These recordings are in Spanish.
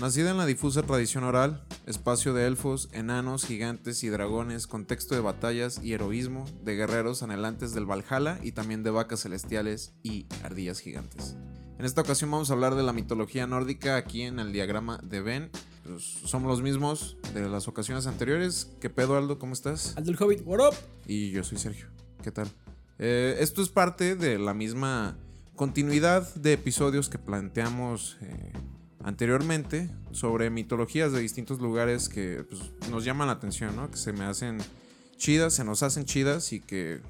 Nacida en la difusa tradición oral, espacio de elfos, enanos, gigantes y dragones, contexto de batallas y heroísmo, de guerreros anhelantes del Valhalla y también de vacas celestiales y ardillas gigantes. En esta ocasión vamos a hablar de la mitología nórdica aquí en el diagrama de Ben. Pues, somos los mismos de las ocasiones anteriores. ¿Qué pedo, Aldo? ¿Cómo estás? Aldo el Hobbit, what up? Y yo soy Sergio. ¿Qué tal? Eh, esto es parte de la misma continuidad de episodios que planteamos eh, anteriormente sobre mitologías de distintos lugares que pues, nos llaman la atención, ¿no? Que se me hacen chidas, se nos hacen chidas y que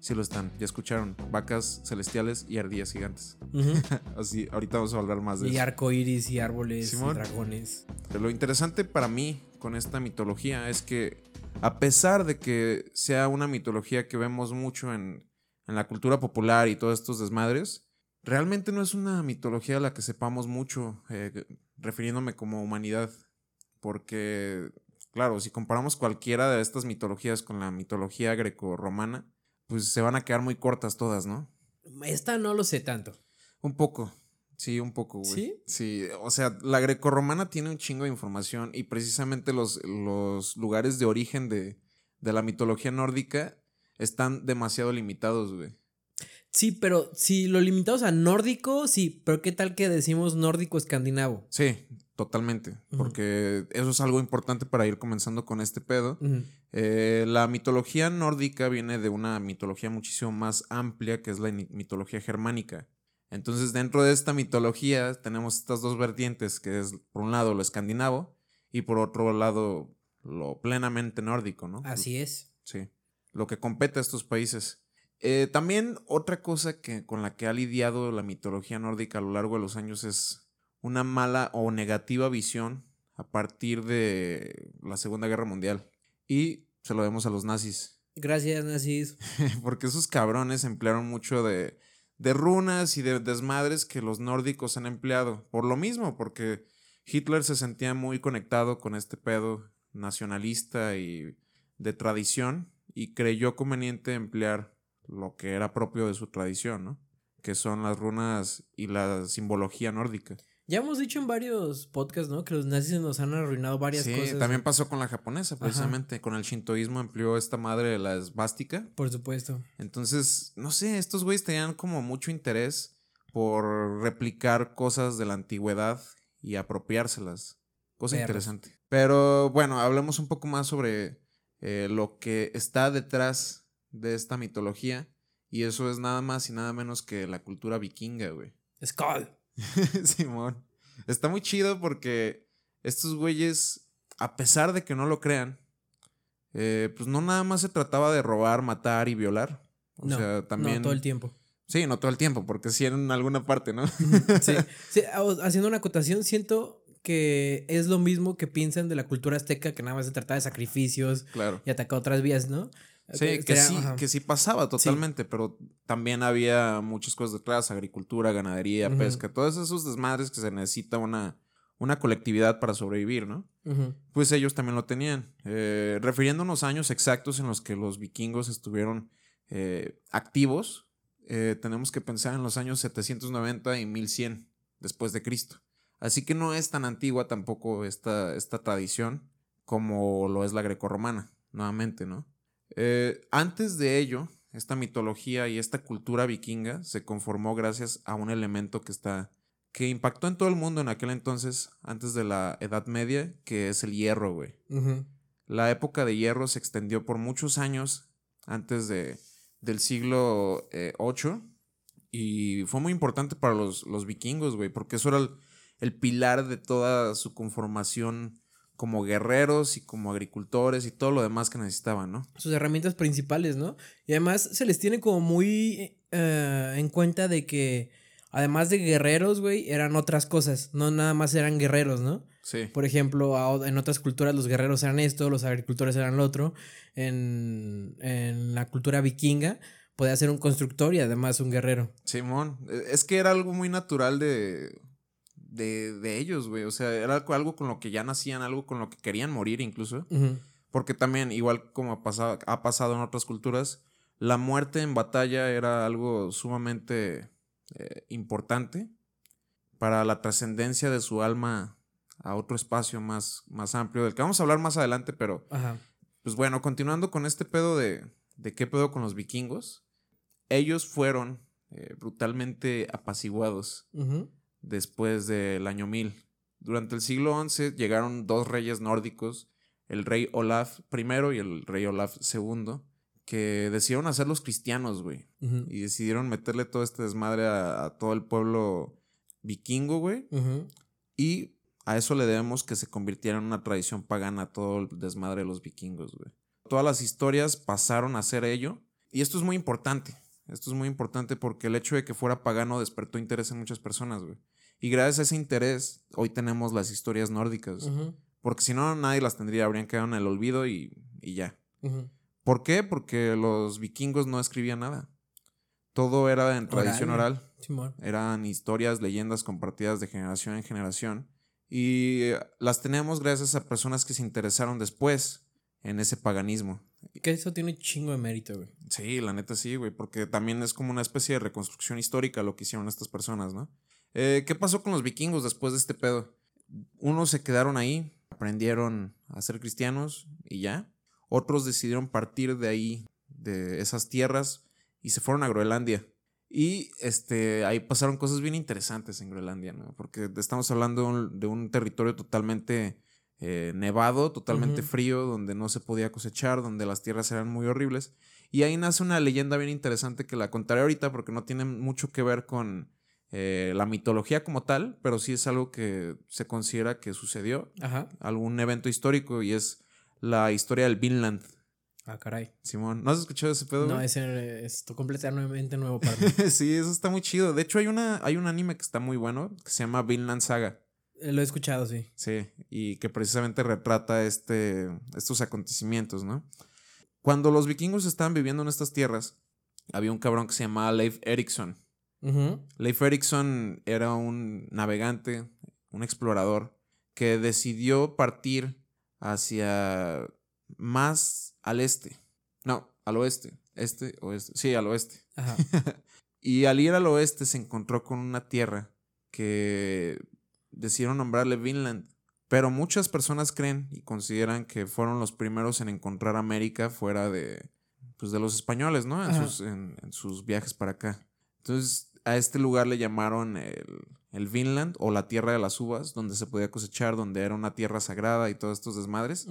sí lo están. Ya escucharon, vacas celestiales y ardillas gigantes. Así, ahorita vamos a hablar más de y eso. Y arcoiris y árboles Simón. y dragones. Lo interesante para mí con esta mitología es que a pesar de que sea una mitología que vemos mucho en, en la cultura popular y todos estos desmadres, realmente no es una mitología a la que sepamos mucho, eh, refiriéndome como humanidad. Porque, claro, si comparamos cualquiera de estas mitologías con la mitología greco-romana, pues se van a quedar muy cortas todas, ¿no? Esta no lo sé tanto. Un poco. Sí, un poco, güey. ¿Sí? Sí, o sea, la grecorromana tiene un chingo de información y precisamente los, los lugares de origen de, de la mitología nórdica están demasiado limitados, güey. Sí, pero si lo limitamos a nórdico, sí, pero ¿qué tal que decimos nórdico escandinavo? Sí, totalmente, porque eso es algo importante para ir comenzando con este pedo. Eh, la mitología nórdica viene de una mitología muchísimo más amplia que es la mitología germánica. Entonces, dentro de esta mitología tenemos estas dos vertientes, que es por un lado lo escandinavo y por otro lado lo plenamente nórdico, ¿no? Así es. Sí, lo que compete a estos países. Eh, también otra cosa que, con la que ha lidiado la mitología nórdica a lo largo de los años es una mala o negativa visión a partir de la Segunda Guerra Mundial. Y se lo vemos a los nazis. Gracias, nazis. Porque esos cabrones emplearon mucho de, de runas y de desmadres que los nórdicos han empleado. Por lo mismo, porque Hitler se sentía muy conectado con este pedo nacionalista y de tradición y creyó conveniente emplear lo que era propio de su tradición, ¿no? Que son las runas y la simbología nórdica. Ya hemos dicho en varios podcasts, ¿no? Que los nazis nos han arruinado varias Sí, cosas. también pasó con la japonesa, precisamente. Con el shintoísmo empleó esta madre de la esvástica. Por supuesto. Entonces, no sé, estos güeyes tenían como mucho interés por replicar cosas de la antigüedad y apropiárselas. Cosa Perros. interesante. Pero bueno, hablemos un poco más sobre eh, lo que está detrás de esta mitología. Y eso es nada más y nada menos que la cultura vikinga, güey. Skull. Simón. Está muy chido porque estos güeyes, a pesar de que no lo crean, eh, pues no nada más se trataba de robar, matar y violar. O no, sea, también. no todo el tiempo. Sí, no todo el tiempo, porque sí en alguna parte, ¿no? Sí. Sí, haciendo una acotación, siento que es lo mismo que piensan de la cultura azteca, que nada más se trataba de sacrificios claro. y atacar otras vías, ¿no? Sí, que sí, ajá. que sí pasaba totalmente, pero también había muchas cosas detrás, agricultura, ganadería, pesca, todos esos desmadres que se necesita una, una colectividad para sobrevivir, ¿no? Pues ellos también lo tenían. Eh, refiriéndonos a años exactos en los que los vikingos estuvieron eh, activos, eh, tenemos que pensar en los años 790 y 1100 después de Cristo. Así que no es tan antigua tampoco esta, esta tradición como lo es la grecorromana, nuevamente, ¿no? Eh, antes de ello, esta mitología y esta cultura vikinga se conformó gracias a un elemento que está que impactó en todo el mundo en aquel entonces, antes de la Edad Media, que es el hierro, güey. La época de hierro se extendió por muchos años antes de, del siglo eh, VIII y fue muy importante para los, los vikingos, güey, porque eso era el, el pilar de toda su conformación como guerreros y como agricultores y todo lo demás que necesitaban, ¿no? Sus herramientas principales, ¿no? Y además se les tiene como muy eh, en cuenta de que, además de guerreros, güey, eran otras cosas. No nada más eran guerreros, ¿no? Sí. Por ejemplo, en otras culturas los guerreros eran esto, los agricultores eran lo otro. En, en la cultura vikinga podía ser un constructor y además un guerrero. Simón, eh, es que era algo muy natural de, de, de ellos, güey. O sea, era algo, con lo que ya nacían, algo con lo que querían morir incluso. Porque también, igual como ha pasado, ha pasado en otras culturas, la muerte en batalla era algo sumamente eh, importante para la trascendencia de su alma a otro espacio más, más amplio, del que vamos a hablar más adelante, pero Ajá. pues bueno, continuando con este pedo de, de qué pedo con los vikingos, ellos fueron eh, brutalmente apaciguados Ujú. Después del año 1000. Durante el siglo XI llegaron dos reyes nórdicos, el rey Olaf I y el rey Olaf II, que decidieron hacerlos cristianos, güey. Y decidieron meterle todo este desmadre a, a todo el pueblo vikingo, güey. Y a eso le debemos que se convirtiera en una tradición pagana todo el desmadre de los vikingos, güey. Todas las historias pasaron a ser ello. Y esto es muy importante. Esto es muy importante porque el hecho de que fuera pagano despertó interés en muchas personas, güey. Y gracias a ese interés, hoy tenemos las historias nórdicas. Porque si no, nadie las tendría. Habrían quedado en el olvido y, y ya. ¿Por qué? Porque los vikingos no escribían nada. Todo era en tradición Oral. oral. Simón. Eran historias, leyendas compartidas de generación en generación. Y eh, las tenemos gracias a personas que se interesaron después en ese paganismo. Que eso tiene chingo de mérito, güey. Sí, la neta sí, güey, porque también es como una especie de reconstrucción histórica lo que hicieron estas personas, ¿no? Eh, ¿Qué pasó con los vikingos después de este pedo? Unos se quedaron ahí, aprendieron a ser cristianos y ya. Otros decidieron partir de ahí, de esas tierras, y se fueron a Groenlandia. Y este, ahí pasaron cosas bien interesantes en Groenlandia, ¿no? Porque estamos hablando de un, de un territorio totalmente eh, nevado, totalmente frío, donde no se podía cosechar, donde las tierras eran muy horribles. Y ahí nace una leyenda bien interesante que la contaré ahorita porque no tiene mucho que ver con eh, la mitología como tal, pero sí es algo que se considera que sucedió, Ajá. algún evento histórico y es la historia del Vinland. Ah, caray. Simón, ¿no has escuchado ese pedo? No, güey? ese es completamente nuevo para mí. sí, eso está muy chido. De hecho, hay, una, hay un anime que está muy bueno que se llama Vinland Saga. Eh, Lo he escuchado, sí. Sí, y que precisamente retrata este, estos acontecimientos, ¿no? Cuando los vikingos estaban viviendo en estas tierras, había un cabrón que se llamaba Leif Erikson. Leif Erikson era un navegante, un explorador, que decidió partir hacia más al este. No, al oeste. Este, oeste. Sí, al oeste. Ajá. Y al ir al oeste se encontró con una tierra que decidieron nombrarle Vinland. Pero muchas personas creen y consideran que fueron los primeros en encontrar América fuera de, pues de los españoles, ¿no? En sus, en, en sus viajes para acá. Entonces a este lugar le llamaron el, el Vinland o la tierra de las uvas, donde se podía cosechar, donde era una tierra sagrada y todos estos desmadres.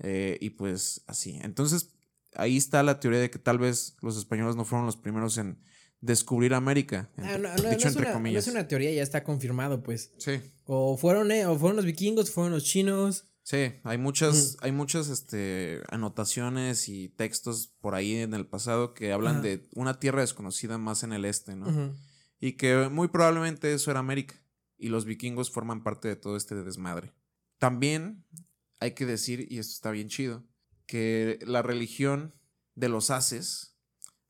Eh, y pues así. Entonces, ahí está la teoría de que tal vez los españoles no fueron los primeros en descubrir América. Ah, entre- no, no, no dicho es entre una, no comillas. es una teoría, ya está confirmado, pues. Sí. O fueron, eh, o fueron los vikingos, fueron los chinos. Sí, hay muchas, hay muchas este, anotaciones y textos por ahí en el pasado que hablan de una tierra desconocida más en el este, ¿no? Y que muy probablemente eso era América. Y los vikingos forman parte de todo este desmadre. También hay que decir, y esto está bien chido, que la religión de los Ases,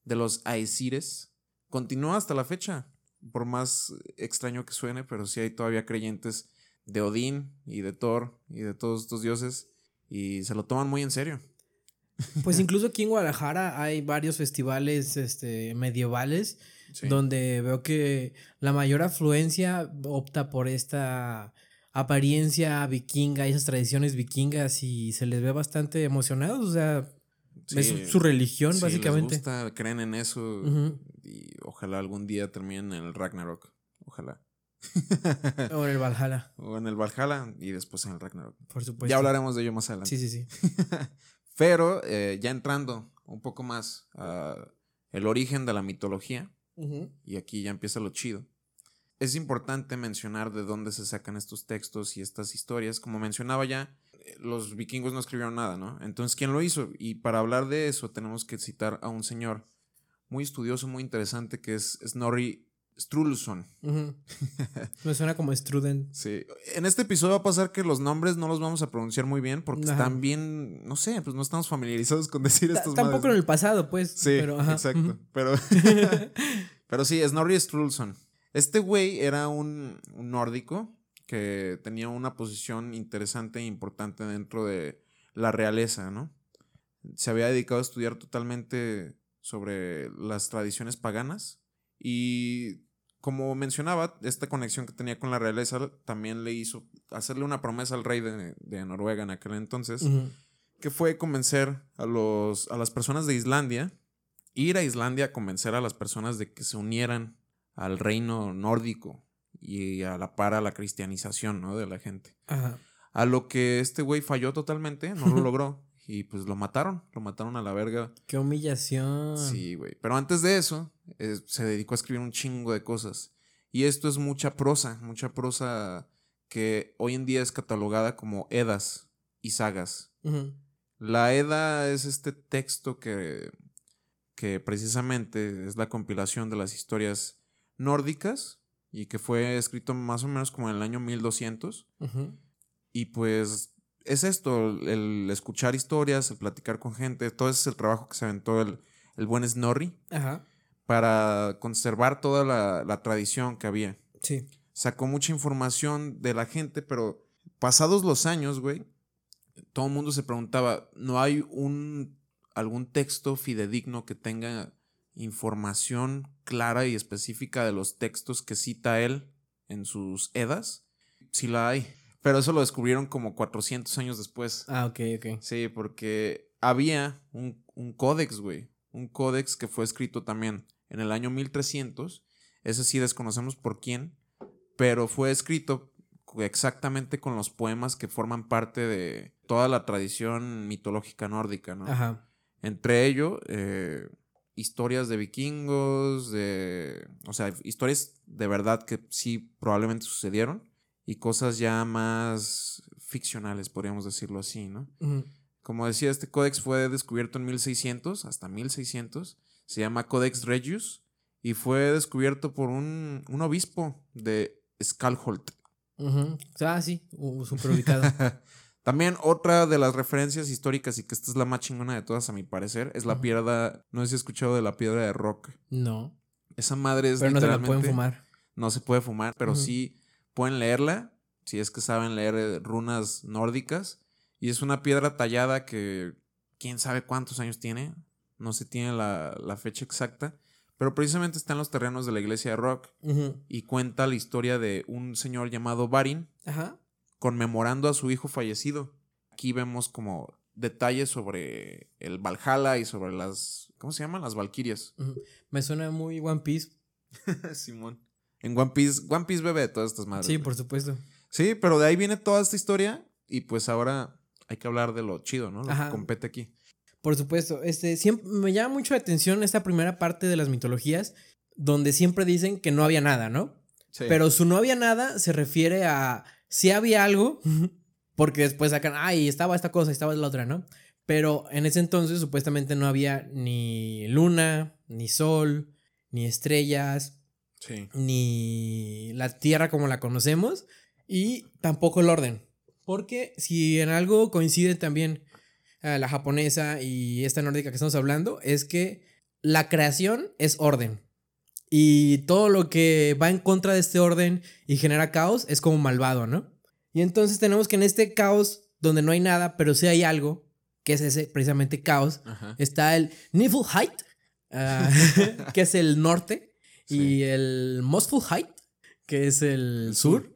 de los Aesires, continúa hasta la fecha. Por más extraño que suene, pero sí hay todavía creyentes de Odín y de Thor y de todos estos dioses. Y se lo toman muy en serio. Pues incluso aquí en Guadalajara hay varios festivales este, medievales Sí. donde veo que la mayor afluencia opta por esta apariencia vikinga y esas tradiciones vikingas y se les ve bastante emocionados, o sea, Sí. es su, religión Sí, básicamente. Les gusta, creen en eso. Y ojalá algún día terminen en el Ragnarok. Ojalá. O en el Valhalla, o en el Valhalla y después en el Ragnarok. por supuesto. ya hablaremos de ello más adelante. Sí, sí, sí. Pero eh, ya entrando un poco más a el origen de la mitología, y aquí ya empieza lo chido. Es importante mencionar de dónde se sacan estos textos y estas historias. Como mencionaba ya, los vikingos no escribieron nada, ¿no? Entonces, ¿quién lo hizo? Y para hablar de eso tenemos que citar a un señor muy estudioso, muy interesante, que es Snorri Sturluson. Ujú. Me suena como Struden. Sí. En este episodio va a pasar que los nombres no los vamos a pronunciar muy bien porque Ajá. están bien, no sé, pues no estamos familiarizados con decir Ta- estos Tampoco en madres. el pasado, pues. Sí, pero, ajá. exacto. Pero, pero sí, Snorri Sturluson. Este güey era un, un nórdico que tenía una posición interesante e importante dentro de la realeza, ¿no? Se había dedicado a estudiar totalmente sobre las tradiciones paganas y como mencionaba, esta conexión que tenía con la realeza también le hizo hacerle una promesa al rey de, de Noruega en aquel entonces, que fue convencer a, los, a las personas de Islandia, ir a Islandia a convencer a las personas de que se unieran al reino nórdico y a la par a la cristianización ¿no? de la gente. Ajá. A lo que este güey falló totalmente, no lo logró. Y pues lo mataron, lo mataron a la verga. Qué humillación. Sí, güey. Pero antes de eso, eh, se dedicó a escribir un chingo de cosas. Y esto es mucha prosa, mucha prosa que hoy en día es catalogada como edas y sagas. La Eda es este texto que, que precisamente es la compilación de las historias nórdicas y que fue escrito más o menos como en el año 1200. Ujú. Y pues es esto, el escuchar historias, el platicar con gente, todo ese es el trabajo que se aventó el, el buen Snorri Ajá. para conservar toda la, la tradición que había. Sí. Sacó mucha información de la gente, pero pasados los años, güey, todo el mundo se preguntaba, ¿no hay un algún texto fidedigno que tenga información clara y específica de los textos que cita él en sus edas? Sí la hay, pero eso lo descubrieron como 400 años después. Ah, ok, ok. Sí, porque había un, un códex, güey. Un códex que fue escrito también en el año 1300. Ese sí desconocemos por quién, pero fue escrito exactamente con los poemas que forman parte de toda la tradición mitológica nórdica, ¿no? Ajá. Entre ello, eh, historias de vikingos, de. O sea, historias de verdad que sí probablemente sucedieron. Y cosas ya más ficcionales, podríamos decirlo así, ¿no? Como decía, este códex fue descubierto en 1600, hasta 1600. Se llama Codex Regius. Y fue descubierto por un, un obispo de Skalholt. Ujú. Ah, sí. Uh, súper ubicado. También otra de las referencias históricas, y que esta es la más chingona de todas, a mi parecer, es la piedra. No sé si has escuchado de la piedra de rock. no. Esa madre es Pero no se la pueden fumar. No se puede fumar, pero sí pueden leerla, si es que saben leer eh, runas nórdicas. Y es una piedra tallada que quién sabe cuántos años tiene. No se tiene la, la fecha exacta. Pero precisamente está en los terrenos de la iglesia de Rock. Y cuenta la historia de un señor llamado Barin Ajá. conmemorando a su hijo fallecido. Aquí vemos como detalles sobre el Valhalla y sobre las. ¿Cómo se llaman? Las Valquirias. Me suena muy One Piece. Simón. En One Piece, One Piece bebe de todas estas madres. Sí, güey. por supuesto. Sí, pero de ahí viene toda esta historia y pues ahora hay que hablar de lo chido, ¿no? Lo Ajá. que compete aquí. Por supuesto. Este, siempre, me llama mucho la atención esta primera parte de las mitologías, donde siempre dicen que no había nada, ¿no? Sí. Pero su no había nada se refiere a si había algo, porque después sacan, ay, estaba esta cosa, estaba la otra, ¿no? Pero en ese entonces supuestamente no había ni luna, ni sol, ni estrellas, Sí. ni la tierra como la conocemos, y tampoco el orden. Porque si en algo coincide también eh, la japonesa y esta nórdica que estamos hablando, es que la creación es orden. Y todo lo que va en contra de este orden y genera caos es como malvado, ¿no? Y entonces tenemos que en este caos, donde no hay nada, pero sí hay algo, que es ese precisamente caos, Ajá. está el Niflheit, ah, que es el norte, Sí. y el Mosfulheit, que es el, El sur. sur.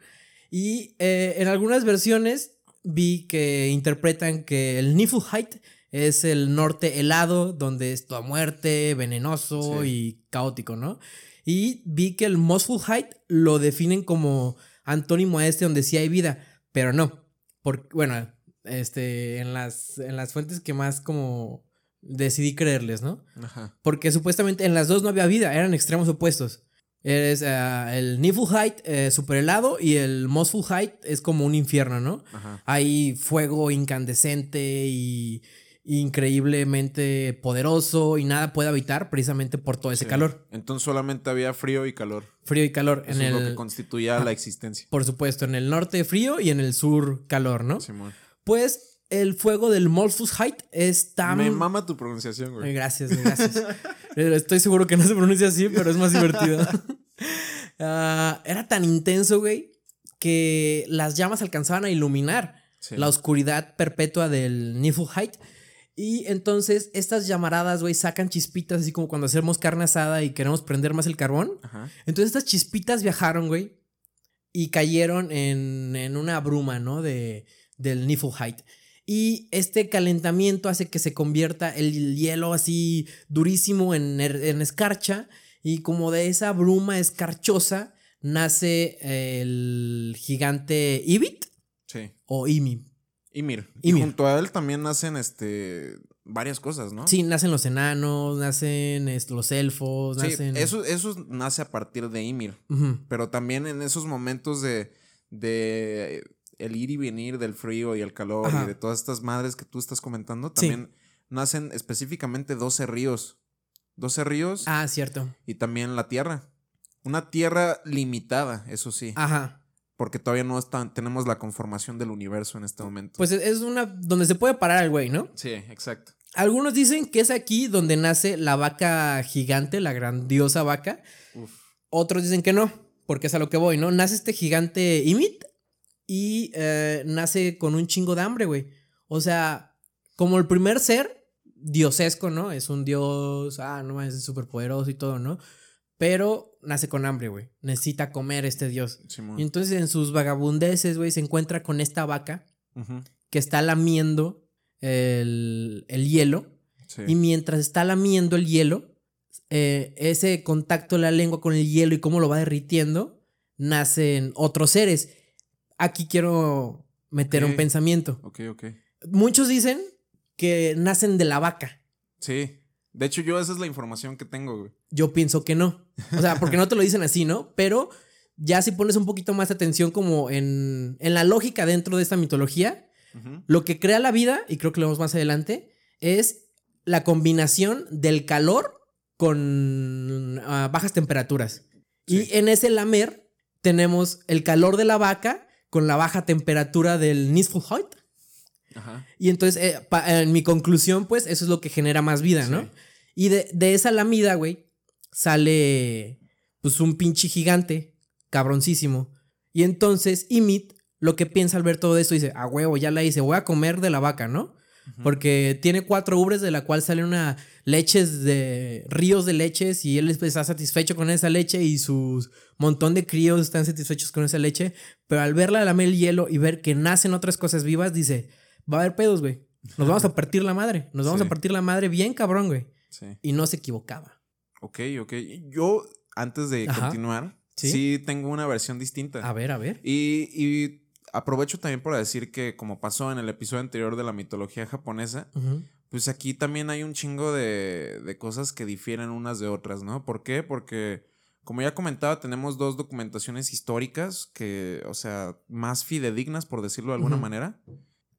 Y eh, en algunas versiones vi que interpretan que el Niflheit es el norte helado, donde es toda muerte, venenoso Sí. y caótico, ¿no? Y vi que el Mosfulheit lo definen como antónimo a este, donde sí hay vida, pero no. Porque, bueno, este, en las, en las fuentes que más como decidí creerles, ¿no? Ajá. Porque supuestamente en las dos no había vida, eran extremos opuestos. Es ah, el Niflheit eh, super helado y el Mosfulheit es como un infierno, ¿no? Ajá. Hay fuego incandescente y increíblemente poderoso y nada puede habitar precisamente por todo ese Sí. calor. Entonces solamente había frío y calor. Frío y calor. Eso en es el, lo que constituía la existencia. por supuesto, en el norte frío y en el sur calor, ¿no? Simón. Pues el fuego del Mosfulheit es tan... Me mama tu pronunciación, güey. Gracias, gracias. Estoy seguro que no se pronuncia así, pero es más divertido. Ah, era tan intenso, güey, que las llamas alcanzaban a iluminar Sí. la oscuridad perpetua del Niflheit. Y entonces estas llamaradas, güey, sacan chispitas, así como cuando hacemos carne asada y queremos prender más el carbón. Ajá. Entonces estas chispitas viajaron, güey, y cayeron en, en una bruma, ¿no? De, del Niflheim. Y este calentamiento hace que se convierta el hielo así durísimo en, er- en escarcha. Y como de esa bruma escarchosa nace el gigante Ibit Sí. o Imi. Ymir. Y junto a él también nacen este varias cosas, ¿no? Sí, nacen los enanos, nacen este, los elfos, Sí, nacen. eso, eso nace a partir de Ymir. Pero también en esos momentos de, de el ir y venir del frío y el calor Ajá. y de todas estas madres que tú estás comentando, Sí. también nacen específicamente 12 ríos. 12 ríos Ah, cierto. y también la tierra. Una tierra limitada, eso sí. Ajá. Porque todavía no está, tenemos la conformación del universo en este momento. Pues es- una donde se puede parar el güey, ¿no? sí, exacto. Algunos dicen que es aquí donde nace la vaca gigante, la grandiosa vaca. Uf. Otros dicen que no, porque es a lo que voy, ¿no? Nace este gigante Ymit y eh, nace con un chingo de hambre, güey. O sea, como el primer ser diosesco, ¿no? Es un dios, ah, no, es súper poderoso y todo, ¿no? Pero nace con hambre, güey. Necesita comer este dios. Y entonces en sus vagabundeces, güey, se encuentra con esta vaca que está lamiendo el, el hielo. Sí. Y mientras está lamiendo el hielo, eh, ese contacto de la lengua con el hielo y cómo lo va derritiendo, nacen otros seres. Aquí quiero meter un pensamiento. Ok, ok. Muchos dicen que nacen de la vaca. Sí. De hecho, yo esa es la información que tengo, güey. Yo pienso que no. O sea, porque no te lo dicen así, ¿no? Pero ya si pones un poquito más de atención como en, en la lógica dentro de esta mitología. Lo que crea la vida, y creo que lo vemos más adelante, es la combinación del calor con ah, bajas temperaturas. Sí. Y en ese lamer tenemos el calor de la vaca con la baja temperatura del Niflheim. Ajá. Y entonces, eh, pa- en mi conclusión, pues, eso es lo que genera más vida, ¿no? Y de, de esa lamida, güey, sale pues un pinche gigante, cabroncísimo. Y entonces Ymit lo que piensa al ver todo esto dice, a huevo, ya la hice, voy a comer de la vaca, ¿no? Porque tiene cuatro ubres de la cual salen una leches de ríos de leches y él está satisfecho con esa leche y sus montón de críos están satisfechos con esa leche, pero al verla lamer el hielo y ver que nacen otras cosas vivas dice, va a haber pedos, güey. Nos vamos a partir la madre, nos vamos Sí. a partir la madre bien cabrón, güey. Sí. Y no se equivocaba. Ok, ok. Yo, antes de Ajá. continuar, Sí. ¿Sí? tengo una versión distinta. A ver, a ver. Y, y aprovecho también para decir que, como pasó en el episodio anterior de la mitología japonesa, pues aquí también hay un chingo de, de cosas que difieren unas de otras, ¿no? ¿Por qué? Porque, como ya comentaba, tenemos dos documentaciones históricas que, o sea, más fidedignas, por decirlo de alguna manera,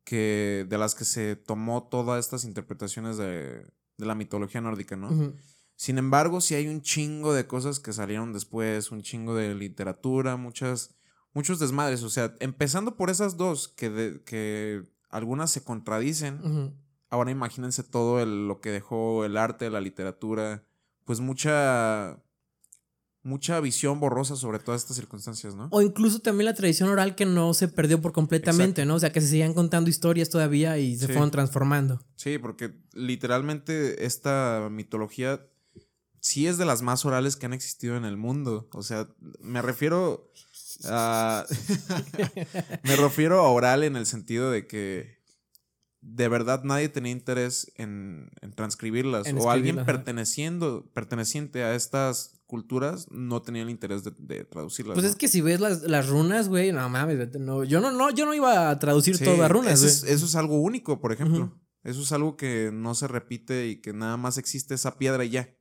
que de las que se tomó todas estas interpretaciones de, de la mitología nórdica, ¿no? Sin embargo, sí hay un chingo de cosas que salieron después, un chingo de literatura, muchas, muchos desmadres. O sea, empezando por esas dos, que, de- que algunas se contradicen. Ahora imagínense todo el- lo que dejó el arte, la literatura, pues mucha, mucha visión borrosa sobre todas estas circunstancias, ¿no? O incluso también la tradición oral que no se perdió por completamente, ¿no? O sea, que se seguían contando historias todavía y se Sí. fueron transformando. Sí, porque literalmente esta mitología sí es de las más orales que han existido en el mundo. O sea, me refiero a. me refiero a oral en el sentido de que de verdad nadie tenía interés en, en transcribirlas. En o alguien perteneciendo, perteneciente a estas culturas no tenía el interés de, de traducirlas. Pues ¿no? es que si ves las, las runas, güey, no mames, no, yo no, no, yo no iba a traducir Sí, todas las runas, eso es, eso es algo único, por ejemplo. Eso es algo que no se repite y que nada más existe esa piedra y ya.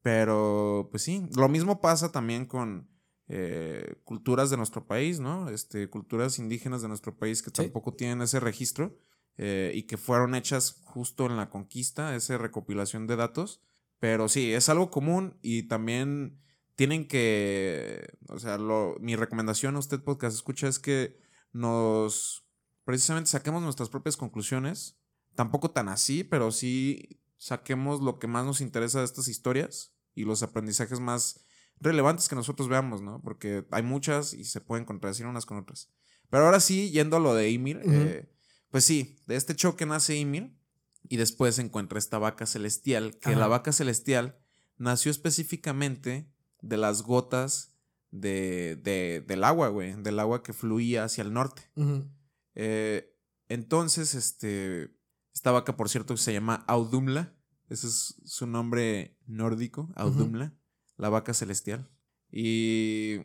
Pero, pues sí, lo mismo pasa también con eh, culturas de nuestro país, ¿no? Este, culturas indígenas de nuestro país que Sí. tampoco tienen ese registro eh, y que fueron hechas justo en la conquista, esa recopilación de datos. Pero sí, es algo común y también tienen que, o sea, lo- mi recomendación a usted podcast escucha es que nos, precisamente saquemos nuestras propias conclusiones, tampoco tan así, pero sí saquemos lo que más nos interesa de estas historias y los aprendizajes más relevantes que nosotros veamos, ¿no? Porque hay muchas y se pueden contradecir unas con otras. Pero ahora sí, yendo a lo de Ymir, eh, pues sí, de este choque nace Ymir Y después se encuentra esta vaca celestial, que Ajá. la vaca celestial nació específicamente de las gotas de, de- del agua, güey, del agua que fluía hacia el norte. Eh, entonces, este, esta vaca, por cierto, se llama Audumla. Ese es su nombre nórdico, Audumla, la vaca celestial. Y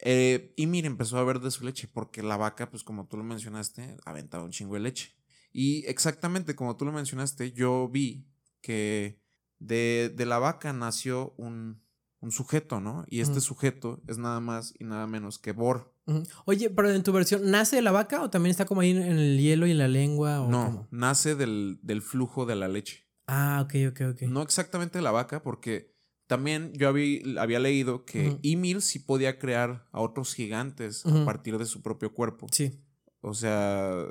eh, Ymir empezó a ver de su leche, porque la vaca, pues como tú lo mencionaste, aventaba un chingo de leche. Y exactamente como tú lo mencionaste, yo vi que de, de la vaca nació un, un sujeto, ¿no? Y este sujeto es nada más y nada menos que Bor. Oye, pero en tu versión, ¿nace de la vaca o también está como ahí en en el hielo y en la lengua? O No, cómo? nace del, del flujo de la leche. Ah, ok, ok, ok. No exactamente de la vaca, porque también yo había, había leído que. Ymir sí podía crear a otros gigantes a partir de su propio cuerpo. Sí. O sea,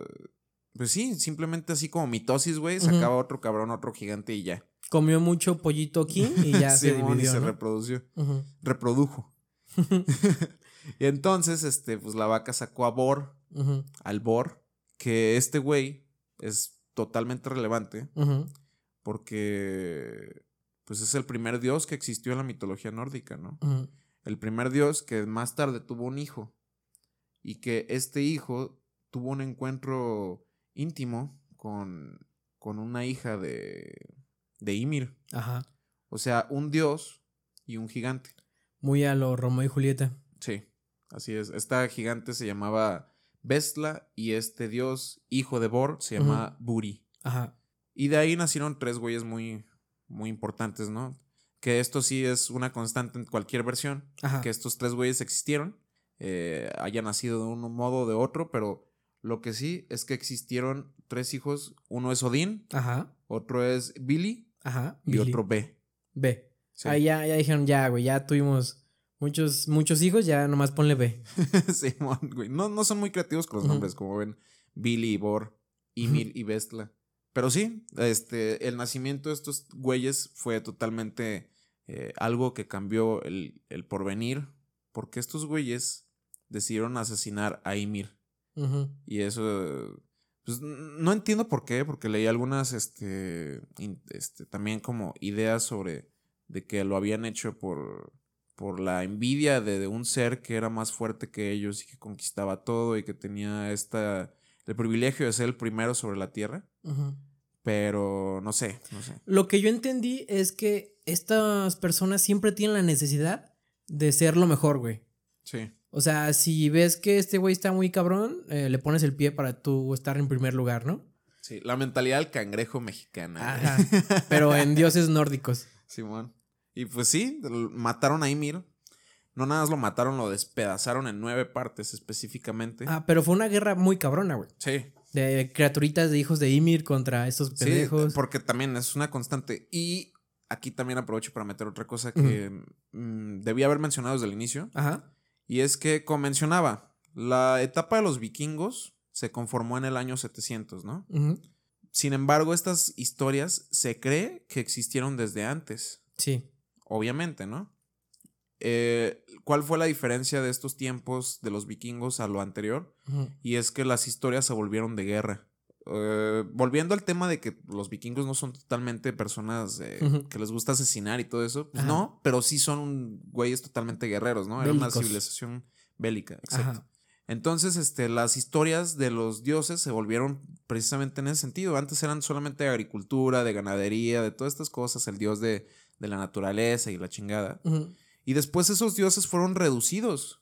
pues sí, simplemente así como mitosis, güey, sacaba otro cabrón, otro gigante y ya. Comió mucho pollito aquí y ya se Simón, y dividió, se ¿no? reprodució, reprodujo. y entonces, este, pues la vaca sacó a Bor, al Bor, que este güey es totalmente relevante porque pues es el primer dios que existió en la mitología nórdica, ¿no? El primer dios que más tarde tuvo un hijo y que este hijo tuvo un encuentro íntimo con, con una hija de, de Ymir. Ajá. O sea, un dios y un gigante. Muy a lo Romeo y Julieta. Sí, así es. Esta gigante se llamaba Bestla y este dios, hijo de Bor, se llama Buri. Ajá. Y de ahí nacieron tres güeyes muy, muy importantes, ¿no? Que esto sí es una constante en cualquier versión. Ajá. Que estos tres güeyes existieron. eh, hayan nacido de un modo o de otro, pero lo que sí es que existieron tres hijos. Uno es Odín, Ajá. otro es Billy Ajá. y Billy. otro B. B. Sí. Ahí ya, ya dijeron, ya, güey, ya tuvimos muchos, muchos hijos, ya nomás ponle B. Simón, güey. No, no son muy creativos con los nombres, como ven. Billy y Bor, Ymir y Bestla. Pero sí, este, el nacimiento de estos güeyes fue totalmente eh, algo que cambió el, el porvenir, porque estos güeyes decidieron asesinar a Ymir. Y eso, pues no entiendo por qué, porque leí algunas, este, in- este, también como ideas sobre de que lo habían hecho por, por la envidia de, de un ser que era más fuerte que ellos y que conquistaba todo y que tenía esta, el privilegio de ser el primero sobre la tierra. Ujú. Pero no sé, no sé. Lo que yo entendí es que estas personas siempre tienen la necesidad de ser lo mejor, güey. Sí, O sea, si ves que este güey está muy cabrón, eh, le pones el pie para tú estar en primer lugar, ¿no? sí. La mentalidad del cangrejo mexicana. güey. Ajá. Pero en dioses nórdicos. Simón. Y pues sí, mataron a Ymir. No nada más lo mataron, lo despedazaron en nueve partes específicamente. Ah, pero fue una guerra muy cabrona, güey. Sí, De criaturitas de hijos de Ymir contra estos sí, pendejos. porque también es una constante. Y aquí también aprovecho para meter otra cosa que mm, debía haber mencionado desde el inicio. Ajá. Y es que, como mencionaba, la etapa de los vikingos se conformó en el año 700, ¿no? Ujú. Sin embargo, estas historias se cree que existieron desde antes. Sí. obviamente, ¿no? Eh, ¿Cuál fue la diferencia de estos tiempos de los vikingos a lo anterior? Y es que las historias se volvieron de guerra. Eh, volviendo al tema de que los vikingos no son totalmente personas eh, que les gusta asesinar y todo eso, pues no, pero sí son güeyes totalmente guerreros, ¿no? Era una civilización bélica, exacto. Ajá. Entonces, este, las historias de los dioses se volvieron precisamente en ese sentido. Antes eran solamente de agricultura, de ganadería, de todas estas cosas, el dios de, de la naturaleza y la chingada. Ujú. Y después esos dioses fueron reducidos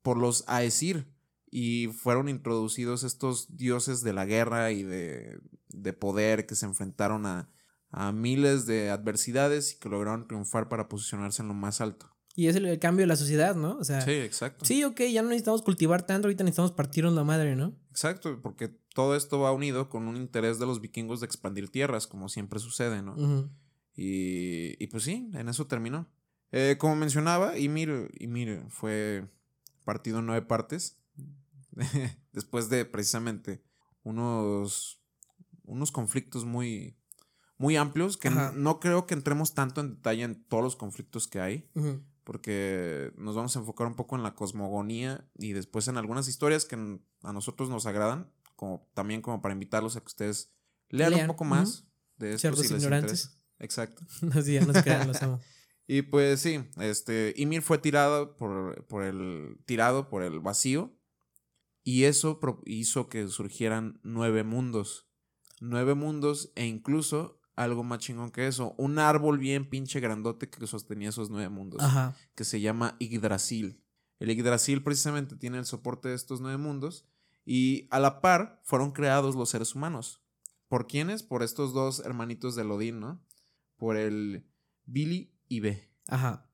por los Aesir y fueron introducidos estos dioses de la guerra y de, de poder que se enfrentaron a, a miles de adversidades y que lograron triunfar para posicionarse en lo más alto. Y es el, el cambio de la sociedad, ¿no? O sea, Sí, exacto. sí, ok, ya no necesitamos cultivar tanto, ahorita necesitamos partirnos la madre, ¿no? Exacto, porque todo esto va unido con un interés de los vikingos de expandir tierras, como siempre sucede, ¿no? Y, y pues sí, en eso terminó. Eh, como mencionaba, Ymir, Ymir fue partido en nueve partes. Después de precisamente unos, unos conflictos muy, muy amplios, que no creo que entremos tanto en detalle en todos los conflictos que hay, porque nos vamos a enfocar un poco en la cosmogonía y después en algunas historias que a nosotros nos agradan, como, también como para invitarlos a que ustedes Lean, Lean, un poco más de esto Ciertos si ignorantes. interesa. Exacto. Ya nos crean, los amo. Y pues sí, este, Ymir fue tirado por, por el, tirado por el vacío y eso hizo que surgieran nueve mundos. Nueve mundos e incluso algo más chingón que eso, un árbol bien pinche grandote que sostenía esos nueve mundos, Ajá. que se llama Yggdrasil. El Yggdrasil precisamente tiene el soporte de estos nueve mundos y a la par fueron creados los seres humanos. ¿Por quiénes? Por estos dos hermanitos de Odín, ¿no? Por el Billy y B. Ajá.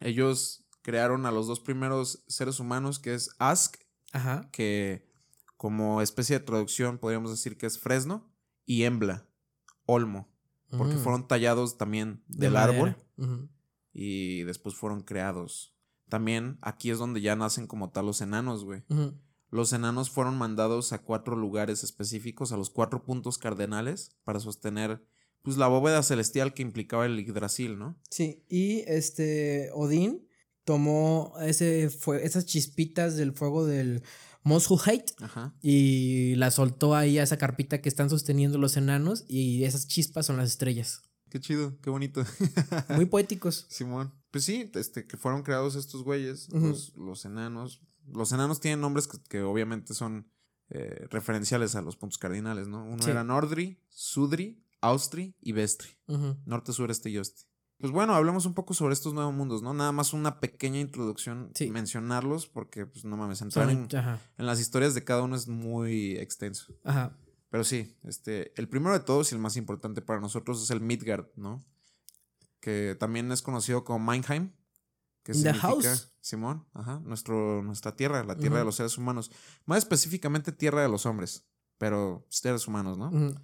Ellos crearon a los dos primeros seres humanos, que es Ask, Ajá. que como especie de traducción podríamos decir que es Fresno, y Embla, Olmo, porque Mm. fueron tallados también De del árbol y después fueron creados. También aquí es donde ya nacen como tal los enanos, güey. Los enanos fueron mandados a cuatro lugares específicos, a los cuatro puntos cardenales, para sostener pues la bóveda celestial que implicaba el Yggdrasil, ¿no? Sí, y este Odín tomó ese fue, esas chispitas del fuego del Mosulheit Ajá. y la soltó ahí a esa carpita que están sosteniendo los enanos y esas chispas son las estrellas. Qué chido, qué bonito. Muy poéticos. Simón. Pues sí, este, que fueron creados estos güeyes, Ujú. los, los enanos. Los enanos tienen nombres que, que obviamente son eh, referenciales a los puntos cardinales, ¿no? Uno Sí. era Nordri, Sudri, Austri y Vestri. Norte, sur, este y oeste. Pues bueno, hablemos un poco sobre estos nuevos mundos, ¿no? Nada más una pequeña introducción, Sí. mencionarlos, porque, pues no mames, entrar en, las historias de cada uno es muy extenso. ajá. Pero sí, este, el primero de todos y el más importante para nosotros es el Midgard, ¿no? Que también es conocido como Meinheim. Que significa, house. Simón, ajá, nuestro, nuestra tierra, la tierra de los seres humanos. Más específicamente tierra de los hombres, pero seres humanos, ¿no? Ujú.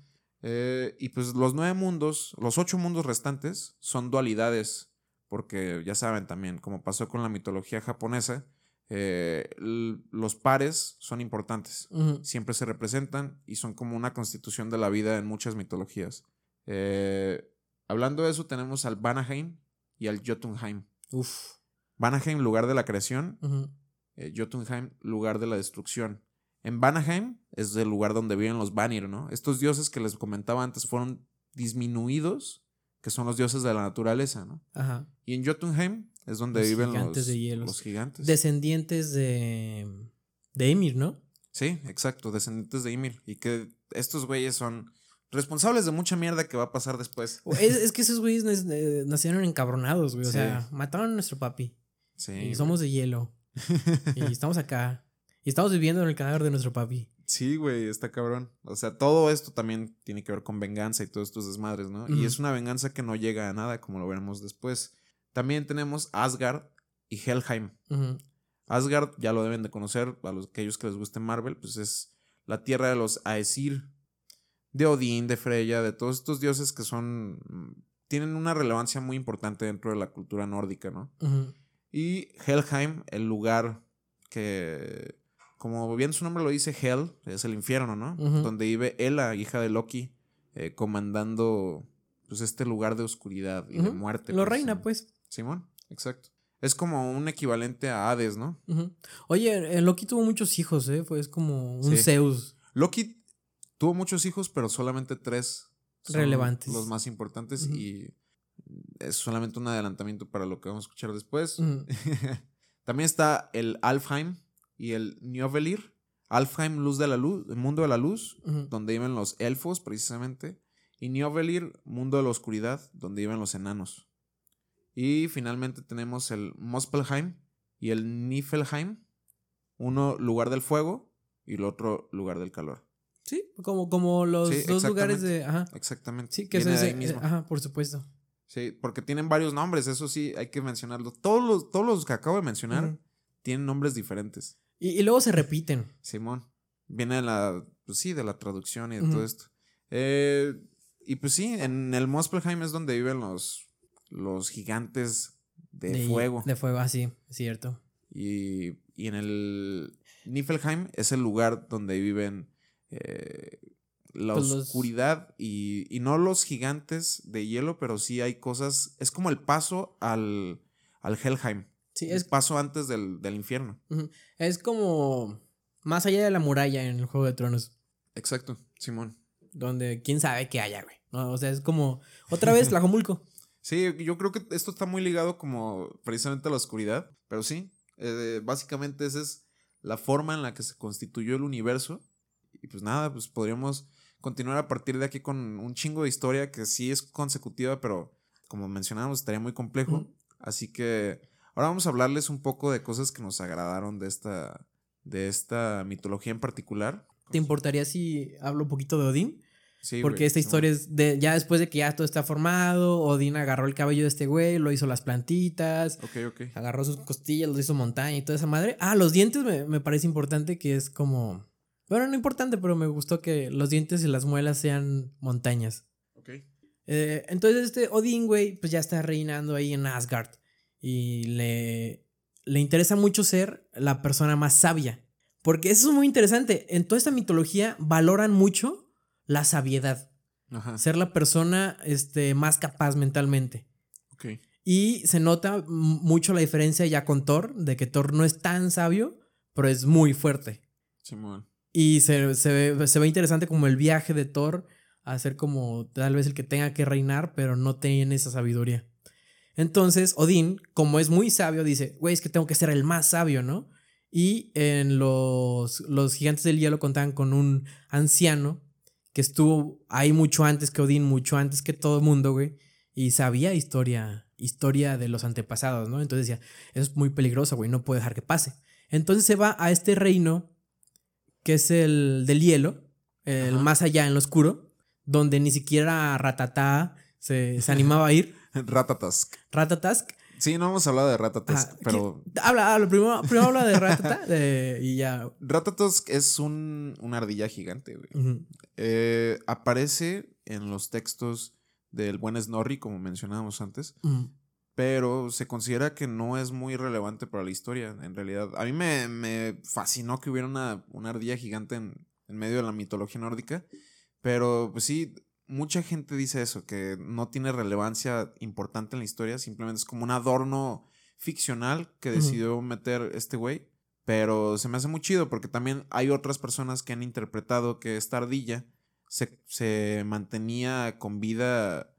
Eh, y pues los nueve mundos, los ocho mundos restantes son dualidades, porque ya saben también, como pasó con la mitología japonesa, eh, los pares son importantes siempre se representan y son como una constitución de la vida en muchas mitologías. Eh, hablando de eso, tenemos al Vanaheim y al Jotunheim. Uf. Vanaheim, lugar de la creación, Jotunheim, lugar de la destrucción. En Vanaheim es el lugar donde viven los Vanir, ¿no? Estos dioses que les comentaba antes fueron disminuidos, que son los dioses de la naturaleza, ¿no? Ajá. Y en Jotunheim es donde Los viven gigantes los, de los gigantes. Descendientes de. de Emir, ¿no? Sí, exacto, descendientes de Ymir. Y que estos güeyes son responsables de mucha mierda que va a pasar después. Es, es que esos güeyes eh, nacieron encabronados, güey. O Sí. sea, mataron a nuestro papi. Sí. y somos de hielo. y estamos acá. Y estamos viviendo en el cadáver de nuestro papi. Sí, güey, está cabrón. O sea, todo esto también tiene que ver con venganza y todos estos desmadres, ¿no? Y es una venganza que no llega a nada, como lo veremos después. También tenemos Asgard y Helheim. Asgard ya lo deben de conocer, a los aquellos que les guste Marvel, pues es la tierra de los Aesir, de Odín, de Freya, de todos estos dioses que son mm, tienen una relevancia muy importante dentro de la cultura nórdica, ¿no? Y Helheim, el lugar que, como bien su nombre lo dice, Hell, es el infierno, ¿no? Donde vive Ela, hija de Loki, eh, comandando pues este lugar de oscuridad y de muerte. Lo reina, precisamente. pues. Simón, exacto. Es como un equivalente a Hades, ¿no? Oye, el Loki tuvo muchos hijos, ¿eh? Fue es como un Sí. Zeus. Loki tuvo muchos hijos, pero solamente tres son Relevantes. Los más importantes y es solamente un adelantamiento para lo que vamos a escuchar después. También está el Alfheim y el Niovelir. Alfheim, luz de la luz, el mundo de la luz, donde viven los elfos precisamente. Y Niovelir, mundo de la oscuridad, donde viven los enanos. Y finalmente tenemos el Muspelheim y el Niflheim. Uno lugar del fuego y el otro lugar del calor. Sí, como, como los Sí, dos lugares de. Ajá. Exactamente. Sí, que es ese. mismo. Ajá, por supuesto. Sí, porque tienen varios nombres, eso sí, hay que mencionarlo. Todos los, todos los que acabo de mencionar tienen nombres diferentes. Y, y luego se repiten. Simón. Viene de la, pues sí, de la traducción y de todo esto. Eh, y pues sí, en el Muspelheim es donde viven los, los gigantes de, fuego. De fuego, así, es cierto. Y, y en el Niflheim es el lugar donde viven eh, la Pues los- oscuridad y, y no los gigantes de hielo, pero sí hay cosas. Es como el paso al, al Helheim. Sí, Es paso antes del, del infierno. es como más allá de la muralla en el Juego de Tronos. Exacto, Simón. donde quién sabe qué haya, güey. ¿no? O sea, es como otra vez Tlajomulco. Sí, yo creo que esto está muy ligado como precisamente a la oscuridad, pero sí, eh, básicamente esa es la forma en la que se constituyó el universo. Y pues nada, pues podríamos continuar a partir de aquí con un chingo de historia que sí es consecutiva, pero como mencionábamos, estaría muy complejo. Así que ahora vamos a hablarles un poco de cosas que nos agradaron de esta, de esta mitología en particular. ¿Te importaría si hablo un poquito de Odín? Sí, Porque esta historia es de ya después de que ya todo está formado, Odín agarró el cabello de este güey, lo hizo las plantitas, Ok, ok. agarró sus costillas, lo hizo montaña y toda esa madre. Ah, los dientes me, me parece importante que es como... Bueno, no importante, pero me gustó que los dientes y las muelas sean montañas. Ok. Eh, entonces este Odín, güey, pues ya está reinando ahí en Asgard. Y le, le interesa mucho ser la persona más sabia. Porque eso es muy interesante. En toda esta mitología valoran mucho la sabiedad. Ajá. Ser la persona este, más capaz mentalmente. Y se nota mucho la diferencia ya con Thor, de que Thor no es tan sabio, pero es muy fuerte. Simón. Y se, se ve, se ve interesante como el viaje de Thor a ser como tal vez el que tenga que reinar, pero no tiene esa sabiduría. Entonces, Odín, como es muy sabio, dice, güey, es que tengo que ser el más sabio, ¿no? Y en los, los gigantes del hielo contaban con un anciano que estuvo ahí mucho antes que Odín, mucho antes que todo el mundo, güey, y sabía historia, historia de los antepasados, ¿no? Entonces decía, eso es muy peligroso, güey, no puedo dejar que pase. Entonces se va a este reino que es el del hielo, el Ajá. más allá en lo oscuro, donde ni siquiera Ratatá se, se animaba a ir. Ratatask. Ratatask. Sí, no hemos hablado de Ratatask, ajá, pero ¿quién- Habla, habla, primero, primero habla de Ratata de- y ya. Ratatask es un, una ardilla gigante, güey. Eh, aparece en los textos del buen Snorri, como mencionábamos antes, pero se considera que no es muy relevante para la historia, en realidad. A mí me, me fascinó que hubiera una, una ardilla gigante en, en medio de la mitología nórdica, pero pues sí, mucha gente dice eso, que no tiene relevancia importante en la historia, simplemente es como un adorno ficcional que decidió meter este güey. Pero se me hace muy chido porque también hay otras personas que han interpretado que esta ardilla se, se mantenía con vida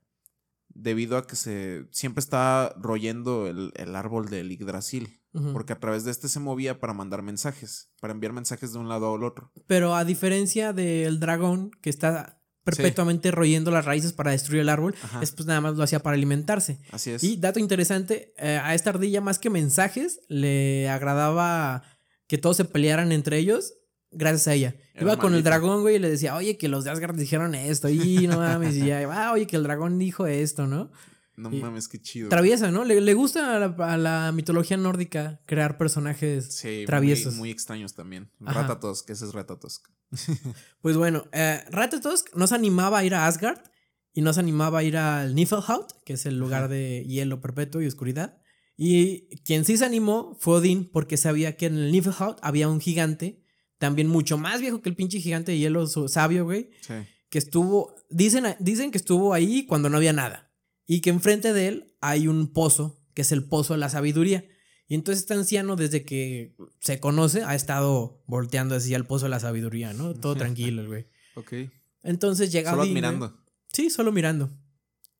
debido a que se siempre estaba royendo el, el árbol del Yggdrasil. Ujú. Porque a través de este se movía para mandar mensajes, para enviar mensajes de un lado al otro. Pero a diferencia del dragón que está perpetuamente royendo las raíces para destruir el árbol, Ajá. es pues nada más lo hacía para alimentarse. Así es. Y dato interesante, eh, a esta ardilla más que mensajes, le agradaba que todos se pelearan entre ellos gracias a ella. Era Iba con el dragón, güey, y le decía, oye, que los de Asgard dijeron esto, y no mames, y ya, ah, oye, que el dragón dijo esto, ¿no? No y- mames, qué chido. Traviesa, ¿no? Le, le gusta a la, a la mitología nórdica crear personajes Sí, traviesos. Muy, muy extraños también. Ajá. Ratatosk, ese es Ratatosk. Pues bueno, eh, Ratatosk no se animaba a ir a Asgard y no se animaba a ir al Niflheim, que es el lugar Ajá. de hielo perpetuo y oscuridad. Y quien sí se animó fue Odín, porque sabía que en el Niflheim había un gigante, también mucho más viejo que el pinche gigante de hielo sabio, güey, Sí. que estuvo, dicen, dicen que estuvo ahí cuando no había nada. Y que enfrente de él hay un pozo, que es el pozo de la sabiduría. Y entonces este anciano, desde que se conoce, ha estado volteando así al pozo de la sabiduría, ¿no? Todo tranquilo, el güey. Ok. Entonces llega Solo Odín. güey. admirando. Sí, solo mirando.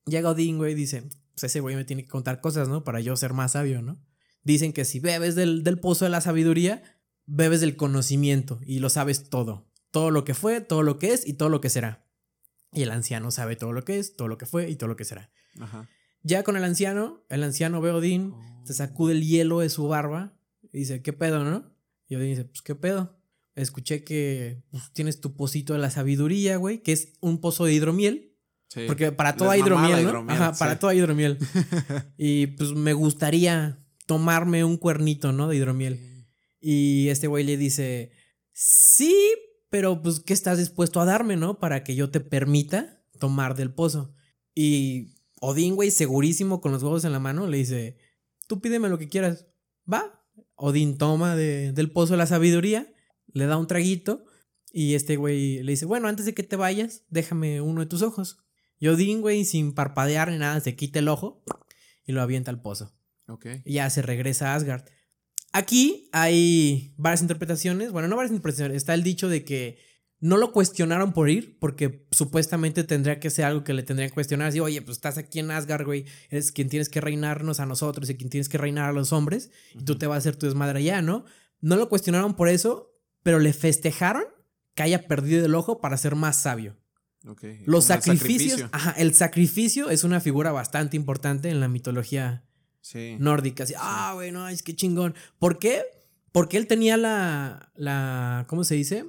Llega Odín, güey, y dice: Pues ese güey me tiene que contar cosas, ¿no? Para yo ser más sabio, ¿no? Dicen que si bebes del, del pozo de la sabiduría, bebes del conocimiento y lo sabes todo. Todo lo que fue, todo lo que es y todo lo que será. Y el anciano sabe todo lo que es, todo lo que fue y todo lo que será. Ajá. Ya con el anciano, el anciano ve a Odín, se sacude el hielo de su barba y dice, ¿qué pedo, no? Y Odín dice, pues, ¿qué pedo? Escuché que pues, tienes tu pocito de la sabiduría, güey, que es un pozo de hidromiel. Sí. Porque para todo hay hidromiel, ¿no? hidromiel, Ajá, para todo hay hidromiel. y pues me gustaría tomarme un cuernito, ¿no? De hidromiel. Y este güey le dice, sí, pero pues, ¿qué estás dispuesto a darme, no? Para que yo te permita tomar del pozo. Y Odín, güey, segurísimo con los huevos en la mano, le dice, tú pídeme lo que quieras. Va. Odín toma de- del pozo de la sabiduría, le da un traguito y este güey le dice, bueno, antes de que te vayas, déjame uno de tus ojos. Y Odín, güey, sin parpadear ni nada, se quita el ojo y lo avienta al pozo. Ok. Y ya se regresa a Asgard. Aquí hay varias interpretaciones. Bueno, no varias interpretaciones. Está el dicho de que no lo cuestionaron por ir porque supuestamente tendría que ser algo que le tendrían que cuestionar. Así, oye, pues estás aquí en Asgard, güey. Eres quien tienes que reinarnos a nosotros y quien tienes que reinar a los hombres. Y tú te vas a hacer tu desmadre allá, ¿no? No lo cuestionaron por eso, pero le festejaron que haya perdido el ojo para ser más sabio. Okay. Los el sacrificios. sacrificio. Ajá, el sacrificio es una figura bastante importante en la mitología Sí. nórdica. Así, ah, güey, no, es que chingón. ¿Por qué? Porque él tenía la, la, ¿cómo se dice?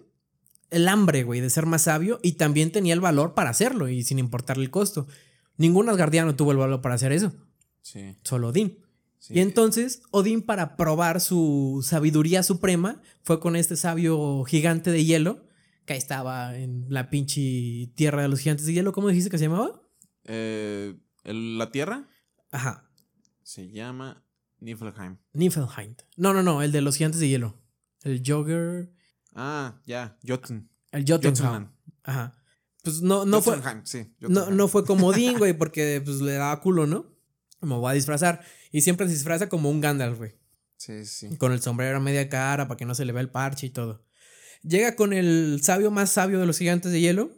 El hambre, güey, de ser más sabio y también tenía el valor para hacerlo y sin importarle el costo. Ningún asgardiano tuvo el valor para hacer eso, Sí. solo Odín. sí. Y entonces Odín para probar su sabiduría suprema fue con este sabio gigante de hielo que estaba en la pinche tierra de los gigantes de hielo. ¿Cómo dijiste que se llamaba? Eh, la tierra Ajá, se llama Niflheim. Niflheim. No, no, no, el de los gigantes de hielo. El Jogger. Ah, ya. Jotun. El Jotunheim. Ajá. Pues no, no fue. Sí. No, no fue como Odín, güey, porque pues le daba culo, ¿no? Me voy a disfrazar. Y siempre se disfraza como un Gandalf, güey. Sí, sí. Con el sombrero a media cara para que no se le vea el parche y todo. Llega con el sabio más sabio de los gigantes de hielo.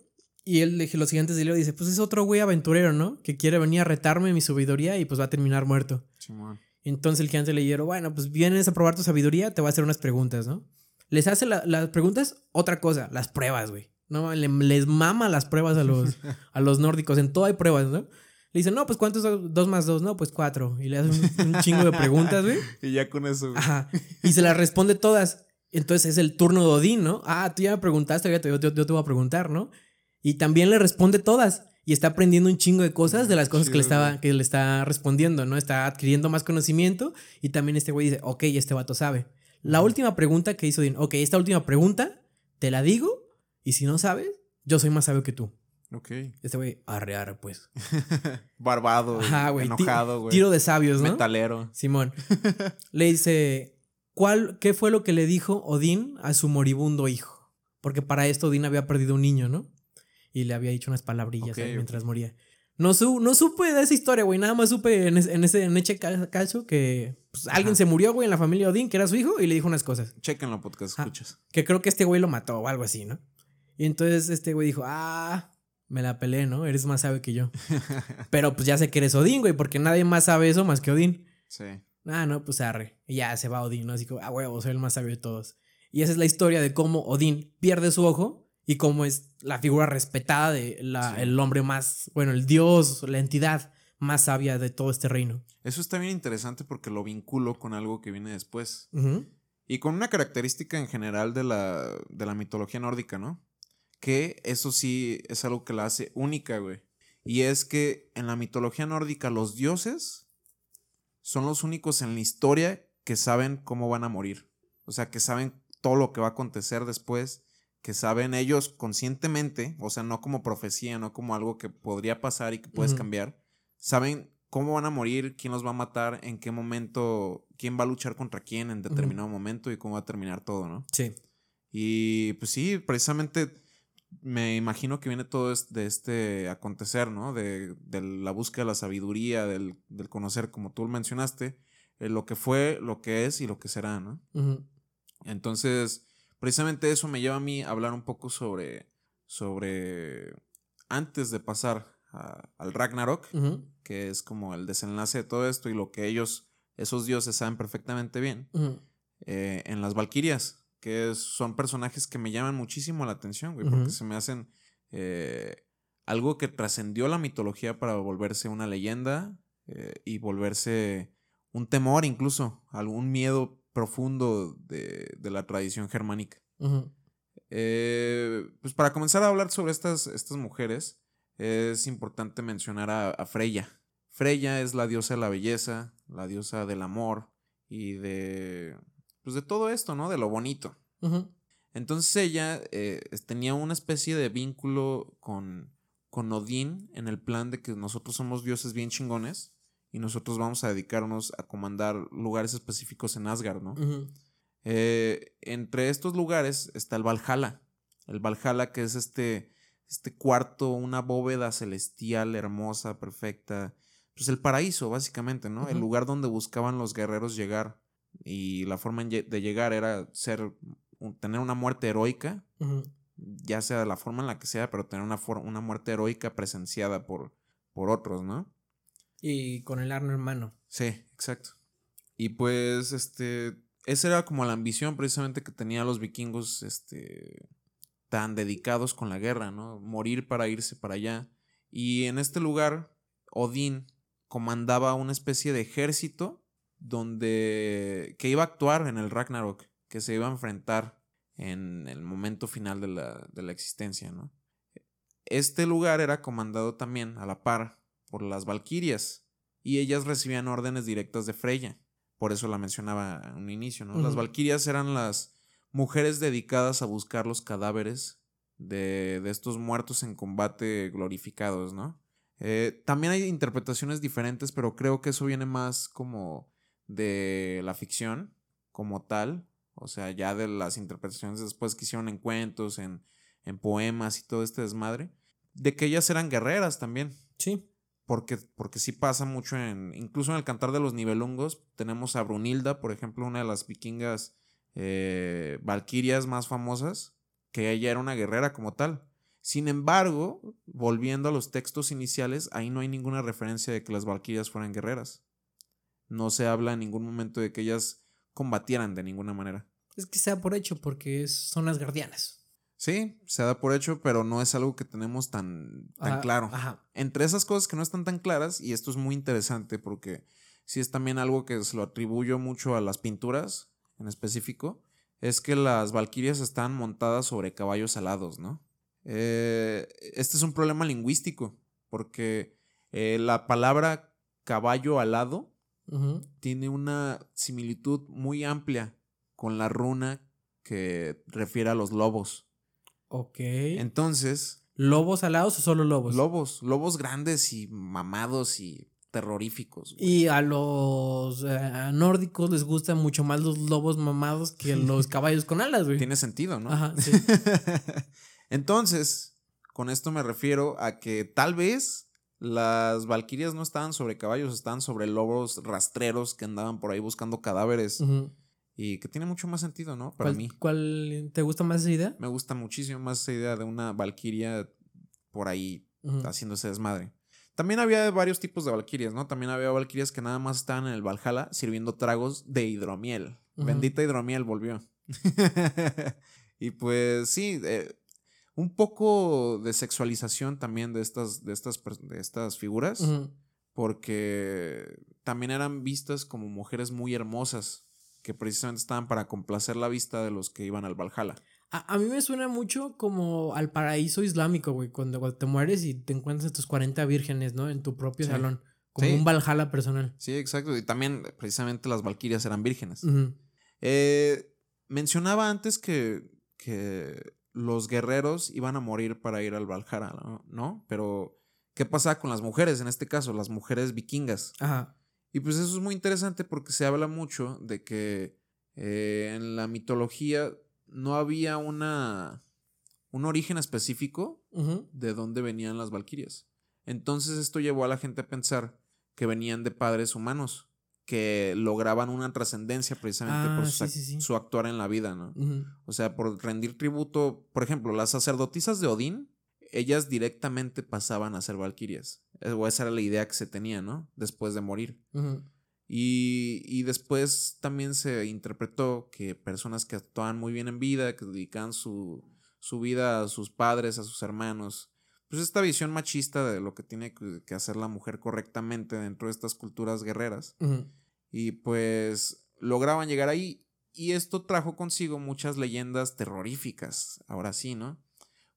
Y él, de los gigantes de hielo, dice: Pues es otro güey aventurero, ¿no? Que quiere venir a retarme mi sabiduría y pues va a terminar muerto. Simón. Entonces el gigante le dijeron, bueno, pues vienes a probar tu sabiduría, te voy a hacer unas preguntas, ¿no? Les hace la- las preguntas, otra cosa, las pruebas, güey. No, Le- les mama las pruebas a los, a los nórdicos, en todo hay pruebas, ¿no? Le dicen, no, pues ¿cuántos son dos más dos? No, pues cuatro. Y le hacen un, un chingo de preguntas, güey. Y ya con eso. güey. Ajá. Y se las responde todas. Entonces es el turno de Odín, ¿no? Ah, tú ya me preguntaste, yo, yo- yo te voy a preguntar, ¿no? Y también le responde todas. Y está aprendiendo un chingo de cosas de las cosas que le, estaba, que le está respondiendo, ¿no? Está adquiriendo más conocimiento. Y también este güey dice, ok, este vato sabe. La última pregunta que hizo Odín, ok, esta última pregunta, te la digo. Y si no sabes, yo soy más sabio que tú. Ok. Este güey, arre, arre, pues. Barbado. Ajá, güey. ti- Enojado, güey. Tiro de sabios, ¿no? Metalero. Simón. le dice, ¿cuál, ¿qué fue lo que le dijo Odín a su moribundo hijo? Porque para esto Odín había perdido un niño, ¿no? Y le había dicho unas palabrillas mientras moría. No, su- no supe de esa historia, güey. Nada más supe en, ese- en ese, en ese ca- caso que pues, alguien se murió, güey, en la familia Odín, que era su hijo, y le dijo unas cosas. Chequenlo, podcast, Ah. escuchas. Que creo que este güey lo mató o algo así, ¿no? Y entonces este güey dijo, ah, me la pelé, ¿no? Eres más sabio que yo. Pero pues ya sé que eres Odín, güey, porque nadie más sabe eso más que Odín. Sí. Ah, no, pues arre. Y ya se va Odín, ¿no? Así como, ah, huevo, soy el más sabio de todos. Y esa es la historia de cómo Odín pierde su ojo y cómo es la figura respetada de la, Sí. el hombre más, bueno, el dios, la entidad más sabia de todo este reino. Eso está bien interesante porque lo vinculo con algo que viene después. Y con una característica en general de la, de la mitología nórdica, ¿no? Que eso sí es algo que la hace única, güey. Y es que en la mitología nórdica los dioses son los únicos en la historia que saben cómo van a morir. O sea, que saben todo lo que va a acontecer después, que saben ellos conscientemente, o sea, no como profecía, no como algo que podría pasar y que puedes cambiar. Saben cómo van a morir, quién los va a matar, en qué momento, quién va a luchar contra quién en determinado momento y cómo va a terminar todo, ¿no? Sí. Y pues sí, precisamente me imagino que viene todo de este acontecer, ¿no? De, de la búsqueda de la sabiduría, del, del conocer, como tú mencionaste, eh, lo que fue, lo que es y lo que será, ¿no? Entonces, precisamente eso me lleva a mí a hablar un poco sobre, sobre, antes de pasar a- al Ragnarok, que es como el desenlace de todo esto y lo que ellos, esos dioses, saben perfectamente bien, eh, en las Valquirias, que es- son personajes que me llaman muchísimo la atención, güey, porque se me hacen eh, algo que trascendió la mitología para volverse una leyenda eh, y volverse un temor incluso, algún miedo profundo de, de la tradición germánica. Eh, pues para comenzar a hablar sobre estas, estas mujeres, es importante mencionar a, a Freya. Freya es la diosa de la belleza, la diosa del amor y de, pues de todo esto, ¿no? De lo bonito. Entonces ella eh, tenía una especie de vínculo con, con Odín en el plan de que nosotros somos dioses bien chingones y nosotros vamos a dedicarnos a comandar lugares específicos en Asgard, ¿no? Eh, entre estos lugares está el Valhalla. El Valhalla que es este, este cuarto, una bóveda celestial hermosa, perfecta. Pues el paraíso, básicamente, ¿no? El lugar donde buscaban los guerreros llegar. Y la forma de llegar era ser, tener una muerte heroica, ya sea de la forma en la que sea, pero tener una, una muerte heroica presenciada por, por otros, ¿no? Y con el arno en mano. Sí, exacto. Y pues, este, esa era como la ambición precisamente que tenían los vikingos, este, tan dedicados con la guerra, ¿no? Morir para irse para allá. Y en este lugar, Odín comandaba una especie de ejército donde que iba a actuar en el Ragnarok, que se iba a enfrentar en el momento final de la, de la existencia, ¿no? Este lugar era comandado también a la par por las Valquirias y ellas recibían órdenes directas de Freya. Por eso la mencionaba en un inicio, ¿no? Las Valquirias eran las mujeres dedicadas a buscar los cadáveres de, de estos muertos en combate glorificados, ¿no? Eh, también hay interpretaciones diferentes, pero creo que eso viene más como de la ficción como tal, o sea, ya de las interpretaciones después que hicieron en cuentos, en, en poemas y todo este desmadre, de que ellas eran guerreras también. Sí. Porque, porque sí pasa mucho en, incluso en el cantar de los nivelungos, tenemos a Brunilda, por ejemplo, una de las vikingas eh, valquirias más famosas, que ella era una guerrera como tal. Sin embargo, volviendo a los textos iniciales, ahí no hay ninguna referencia de que las valquirias fueran guerreras. No se habla en ningún momento de que ellas combatieran de ninguna manera. Es que se da por hecho porque son las guardianas. Sí, se da por hecho, pero no es algo que tenemos tan, tan claro. Entre esas cosas que no están tan claras, y esto es muy interesante porque sí es también algo que se lo atribuyo mucho a las pinturas en específico, es que las valquirias están montadas sobre caballos alados, ¿no? Eh, este es un problema lingüístico, porque eh, la palabra caballo alado tiene una similitud muy amplia con la runa que refiere a los lobos. Ok. Entonces. ¿Lobos alados o solo lobos? Lobos, lobos grandes y mamados y terroríficos. Y a los eh, nórdicos les gustan mucho más los lobos mamados que los caballos con alas, güey. Tiene sentido, ¿no? Ajá, sí. Entonces, con esto me refiero a que tal vez las valquirias no estaban sobre caballos, estaban sobre lobos rastreros que andaban por ahí buscando cadáveres. Y que tiene mucho más sentido, ¿no? Para mí. ¿Cuál te gusta más esa idea? Me gusta muchísimo más esa idea de una valquiria por ahí haciéndose desmadre. También había varios tipos de valquirias, ¿no? También había valquirias que nada más estaban en el Valhalla sirviendo tragos de hidromiel. Bendita hidromiel volvió. y pues sí, eh, un poco de sexualización también de estas, de estas, de estas figuras, porque también eran vistas como mujeres muy hermosas, que precisamente estaban para complacer la vista de los que iban al Valhalla. A, mí me suena mucho como al paraíso islámico, güey, cuando, te mueres y te encuentras a tus 40 vírgenes, ¿no? En tu propio salón, como un Valhalla personal. Sí, exacto, y también precisamente las valquirias eran vírgenes. Eh, mencionaba antes que, que los guerreros iban a morir para ir al Valhalla, ¿no? Pero, ¿qué pasa con las mujeres en este caso? Las mujeres vikingas. Ajá. Y pues eso es muy interesante porque se habla mucho de que eh, en la mitología no había una, un origen específico de dónde venían las valquirias. Entonces esto llevó a la gente a pensar que venían de padres humanos que lograban una trascendencia precisamente por ah, su, actuar en la vida, ¿no? O sea, por rendir tributo, por ejemplo, las sacerdotisas de Odín, ellas directamente pasaban a ser valquirias. Eh, o esa era la idea que se tenía, ¿no? Después de morir. y, y, después también se interpretó que personas que actuaban muy bien en vida, que dedicaban su, su vida a sus padres, a sus hermanos, pues esta visión machista de lo que tiene que hacer la mujer correctamente dentro de estas culturas guerreras. Y pues lograban llegar ahí. Y esto trajo consigo muchas leyendas terroríficas, ahora sí, ¿no?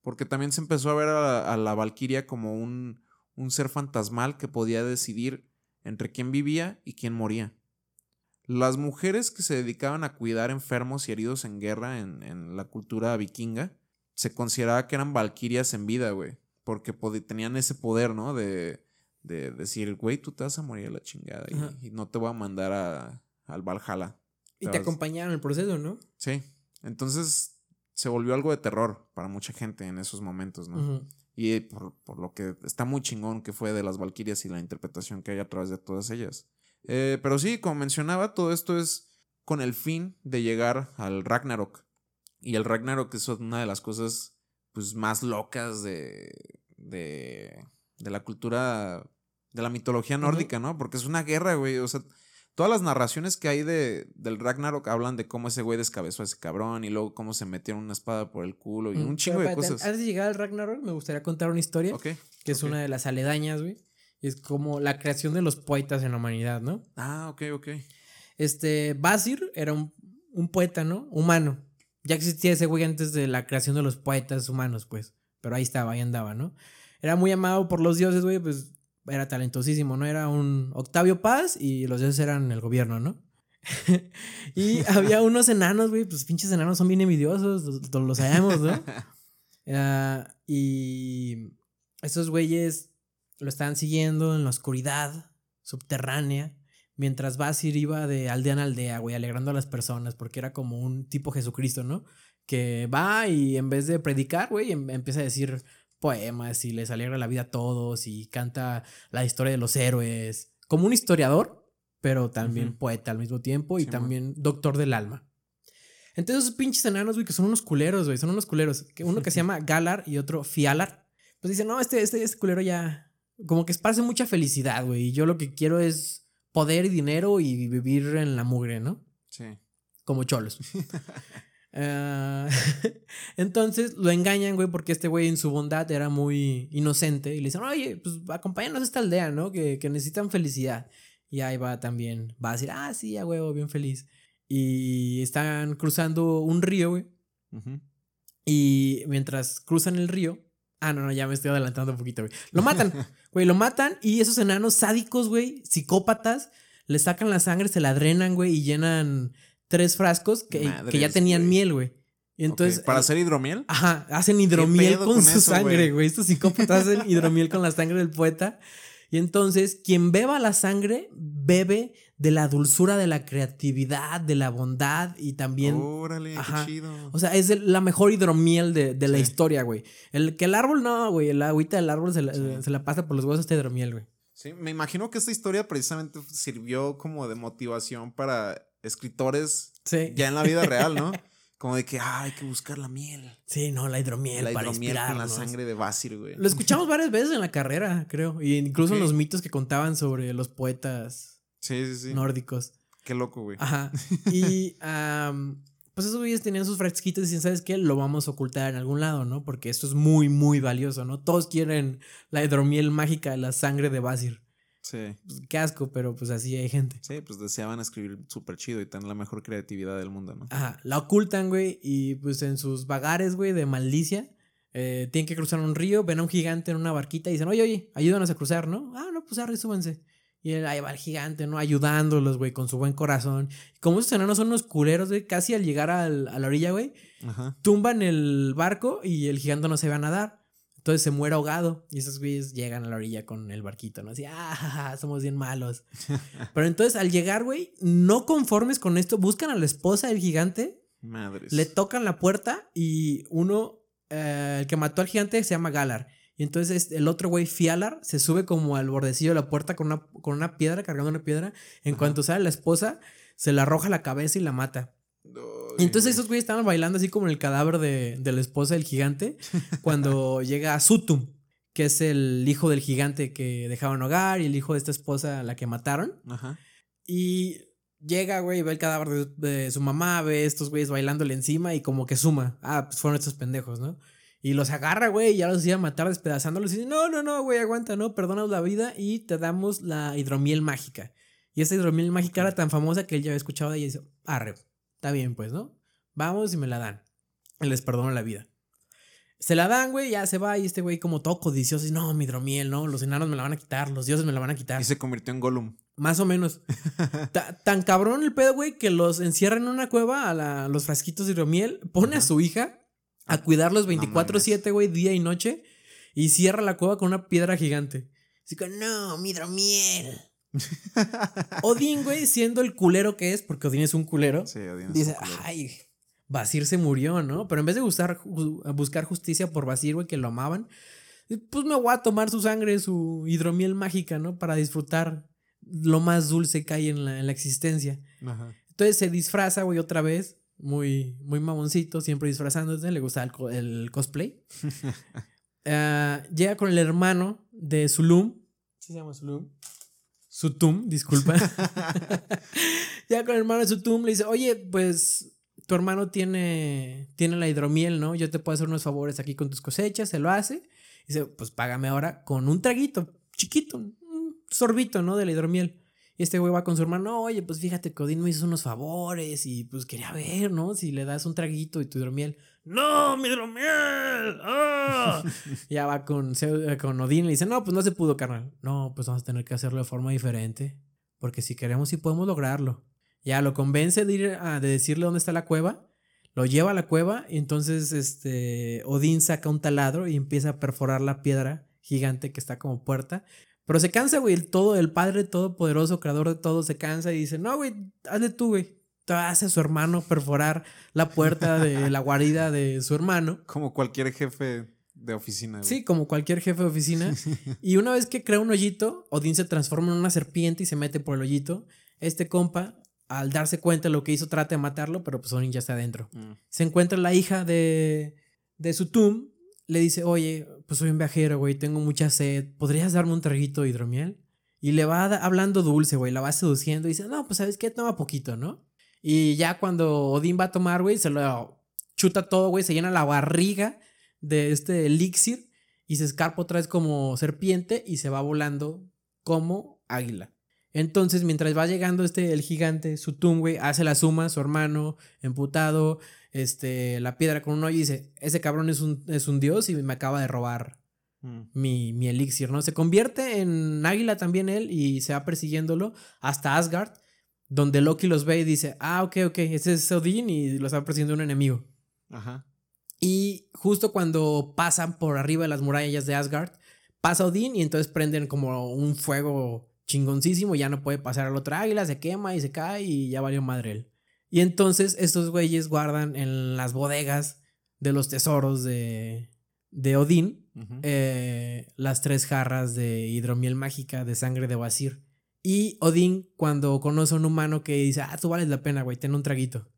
Porque también se empezó a ver a la, Valquiria como un, un ser fantasmal que podía decidir entre quién vivía y quién moría. Las mujeres que se dedicaban a cuidar enfermos y heridos en guerra en, en la cultura vikinga se consideraba que eran valquirias en vida, güey. Porque tenían ese poder, ¿no? De, de decir, güey, tú te vas a morir a la chingada y, no te voy a mandar a, al Valhalla. Y te acompañaron en el proceso, ¿no? Sí. Entonces se volvió algo de terror para mucha gente en esos momentos, ¿no? Y por, lo que está muy chingón que fue de las Valquirias y la interpretación que hay a través de todas ellas. Eh, pero sí, como mencionaba, todo esto es con el fin de llegar al Ragnarok. Y el Ragnarok es una de las cosas pues, más locas de, de, de la cultura, de la mitología nórdica, ¿no? Porque es una guerra, güey. O sea, todas las narraciones que hay de, del Ragnarok hablan de cómo ese güey descabezó a ese cabrón y luego cómo se metieron una espada por el culo y Mm, un chingo de cosas. Antes de llegar al Ragnarok, me gustaría contar una historia que es una de las aledañas, güey. Es como la creación de los poetas en la humanidad, ¿no? Ah, ok, ok. Este, Basir era un, un poeta, ¿no? Humano. Ya existía ese güey antes de la creación de los poetas humanos, pues. Pero ahí estaba, ahí andaba, ¿no? Era muy amado por los dioses, güey, pues era talentosísimo, ¿no? Era un Octavio Paz y los dioses eran el gobierno, ¿no? y había unos enanos, güey, pues pinches enanos son bien envidiosos, lo, lo sabemos, ¿no? Ah, y esos güeyes lo estaban siguiendo en la oscuridad subterránea. Mientras Basir iba de aldea en aldea, güey, alegrando a las personas, porque era como un tipo Jesucristo, ¿no? Que va y en vez de predicar, güey, em- empieza a decir poemas y les alegra la vida a todos y canta la historia de los héroes. Como un historiador, pero también poeta al mismo tiempo y también doctor del alma. Entonces esos pinches enanos, güey, que son unos culeros, güey, son unos culeros. Que uno que se llama Galar y otro Fialar. Pues dicen, no, este, este, este culero ya... Como que esparce mucha felicidad, güey. Y yo lo que quiero es poder y dinero y vivir en la mugre, ¿no? Sí. Como cholos. Ah, entonces lo engañan, güey, porque este güey en su bondad era muy inocente. Y le dicen, oye, pues acompáñanos a esta aldea, ¿no? Que, que necesitan felicidad. Y ahí va también. Va a decir, ah, sí, a huevo, bien feliz. Y están cruzando un río, güey. Y mientras cruzan el río. Ah, no, no, ya me estoy adelantando un poquito, güey. Lo matan, güey, lo matan. Y esos enanos sádicos, güey, psicópatas, le sacan la sangre, se la drenan, güey, y llenan tres frascos que, que ya tenían miel, güey. Entonces. ¿Para eh, hacer hidromiel? Ajá, hacen hidromiel con, con su eso, sangre, güey? Estos psicópatas hacen hidromiel con la sangre del poeta. Y entonces, quien beba la sangre, bebe de la dulzura de la creatividad, de la bondad y también. Órale, Ajá. qué chido. O sea, es el- la mejor hidromiel de, de la historia, güey. El que el árbol no, güey. El agüita del árbol se la, Sí. se la pasa por los huesos este hidromiel, güey. Sí, me imagino que esta historia precisamente sirvió como de motivación para escritores Sí. ya en la vida real, ¿no? Como de que ah, hay que buscar la miel. Sí, no, la hidromiel la para hidromiel con la sangre de Basir, güey. Lo escuchamos varias veces en la carrera, creo. Y incluso en los mitos que contaban sobre los poetas Sí, sí, sí. nórdicos. Qué loco, güey. Ajá. Y pues esos güeyes tenían sus frasquitos y decían, ¿sabes qué? Lo vamos a ocultar en algún lado, ¿no? Porque esto es muy, muy valioso, ¿no? Todos quieren la hidromiel mágica de la sangre de Basir. Sí. Pues, qué asco, pero pues así hay gente. Sí, pues deseaban escribir súper chido y tener la mejor creatividad del mundo, ¿no? Ajá, la ocultan, güey, y pues en sus vagares, güey, de maldicia, eh, tienen que cruzar un río, ven a un gigante en una barquita y dicen, oye, oye, ayúdanos a cruzar, ¿no? Ah, no, pues arre, súbanse. Y él, ahí va el gigante, ¿no? Ayudándolos, güey, con su buen corazón. Como esos enanos son unos culeros, güey, casi al llegar al- a la orilla, güey, tumban el barco y el gigante no se va a nadar. Entonces se muere ahogado. Y esos güeyes llegan a la orilla con el barquito, ¿no? Así, ah, somos bien malos. Pero entonces al llegar, güey, no conformes con esto, buscan a la esposa del gigante Madres. le tocan la puerta y uno, eh, el que mató al gigante se llama Galar. Y entonces el otro güey, Fialar, se sube como al bordecillo de la puerta con una, con una piedra, cargando una piedra. En Ajá. cuanto sale la esposa, se la arroja a la cabeza y la mata. Y entonces esos güeyes estaban bailando así como en el cadáver de, de la esposa del gigante cuando llega Sutum, que es el hijo del gigante que dejaron hogar y el hijo de esta esposa a la que mataron. Ajá. Y llega, güey, ve el cadáver de, de su mamá, ve estos güeyes bailándole encima y como que suma. Ah, pues fueron estos pendejos, ¿no? Y los agarra, güey, y ya los iba a matar despedazándolos. Y dice, no, no, no, güey, aguanta, no, perdonas la vida y te damos la hidromiel mágica. Y esta hidromiel mágica era tan famosa que él ya había escuchado de ella y dice, arre, está bien, pues, ¿no? Vamos y me la dan. Les perdono la vida. Se la dan, güey, ya se va y este güey como todo codicioso. Y no, mi hidromiel, no, los enanos me la van a quitar, los dioses me la van a quitar. Y se convirtió en Gollum. Más o menos. Ta- tan cabrón el pedo, güey, que los encierra en una cueva a la- los frasquitos de hidromiel, pone a su hija a cuidarlos No 24-7, güey, día y noche, y cierra la cueva con una piedra gigante. Así que, no, mi hidromiel. Odín, güey, siendo el culero que es, porque Odín es un culero, Sí, Odín es dice, un culero. ay, Basir se murió, ¿no? Pero en vez de buscar, ju- buscar justicia por Basir, güey, que lo amaban, pues me voy a tomar su sangre, su hidromiel mágica, ¿no? Para disfrutar lo más dulce que hay en la, en la existencia. Ajá. Entonces se disfraza, güey, otra vez muy, muy mamoncito, siempre disfrazándose, le gusta el, cosplay. Ah, llega con el hermano de Zulum. ¿Sí se llama Zulum? Sutum, disculpa. llega con el hermano de Sutum, le dice, oye, pues tu hermano tiene, tiene la hidromiel, ¿no? Yo te puedo hacer unos favores aquí con tus cosechas, se lo hace. dice, pues págame ahora con un traguito chiquito, un sorbito, ¿no? De la hidromiel. Y este güey va con su hermano, oye, pues fíjate que Odín me hizo unos favores y pues quería ver, ¿no? Si le das un traguito y tu hidromiel. ¡No, mi hidromiel! ¡Ah! ya va con, con Odín y le dice, no, pues no se pudo, carnal. No, pues vamos a tener que hacerlo de forma diferente. Porque si queremos, sí podemos lograrlo. Ya lo convence de ir a de decirle dónde está la cueva. Lo lleva a la cueva y entonces este Odín saca un taladro y empieza a perforar la piedra gigante que está como puerta. Pero se cansa, güey, el todo, el padre todopoderoso, creador de todo, se cansa y dice, no, güey, hazle tú, güey. Hace a su hermano perforar la puerta de la guarida de su hermano. Como cualquier jefe de oficina. Sí, como cualquier jefe de oficina. y una vez que crea un hoyito, Odín se transforma en una serpiente y se mete por el hoyito. Este compa al darse cuenta de lo que hizo, trata de matarlo, pero pues Odin ya está adentro. Mm. Se encuentra la hija de, de Sutum, le dice, oye, pues soy un viajero, güey, tengo mucha sed, ¿podrías darme un traguito de hidromiel? Y le va hablando dulce, güey, la va seduciendo y dice, no, pues sabes qué, toma poquito, ¿no? Y ya cuando Odín va a tomar, güey, se lo chuta todo, güey, se llena la barriga de este elixir y se escarpa otra vez como serpiente y se va volando como águila. Entonces, mientras va llegando este, el gigante, su güey, hace la suma, su hermano, emputado, este, la piedra con un hoyo y dice, ese cabrón es un, es un dios y me acaba de robar mm. mi, mi, elixir, ¿no? Se convierte en águila también él y se va persiguiéndolo hasta Asgard, donde Loki los ve y dice, ah, ok, ok, ese es Odín y los va persiguiendo un enemigo. Ajá. Y justo cuando pasan por arriba de las murallas de Asgard, pasa Odín y entonces prenden como un fuego chingoncísimo, ya no puede pasar al otro águila, se quema y se cae y ya valió madre él. Y entonces estos güeyes guardan en las bodegas de los tesoros de, de Odín eh, las tres jarras de hidromiel mágica de sangre de Basir. Y Odín, cuando conoce a un humano que dice, ah, tú vales la pena, güey, ten un traguito.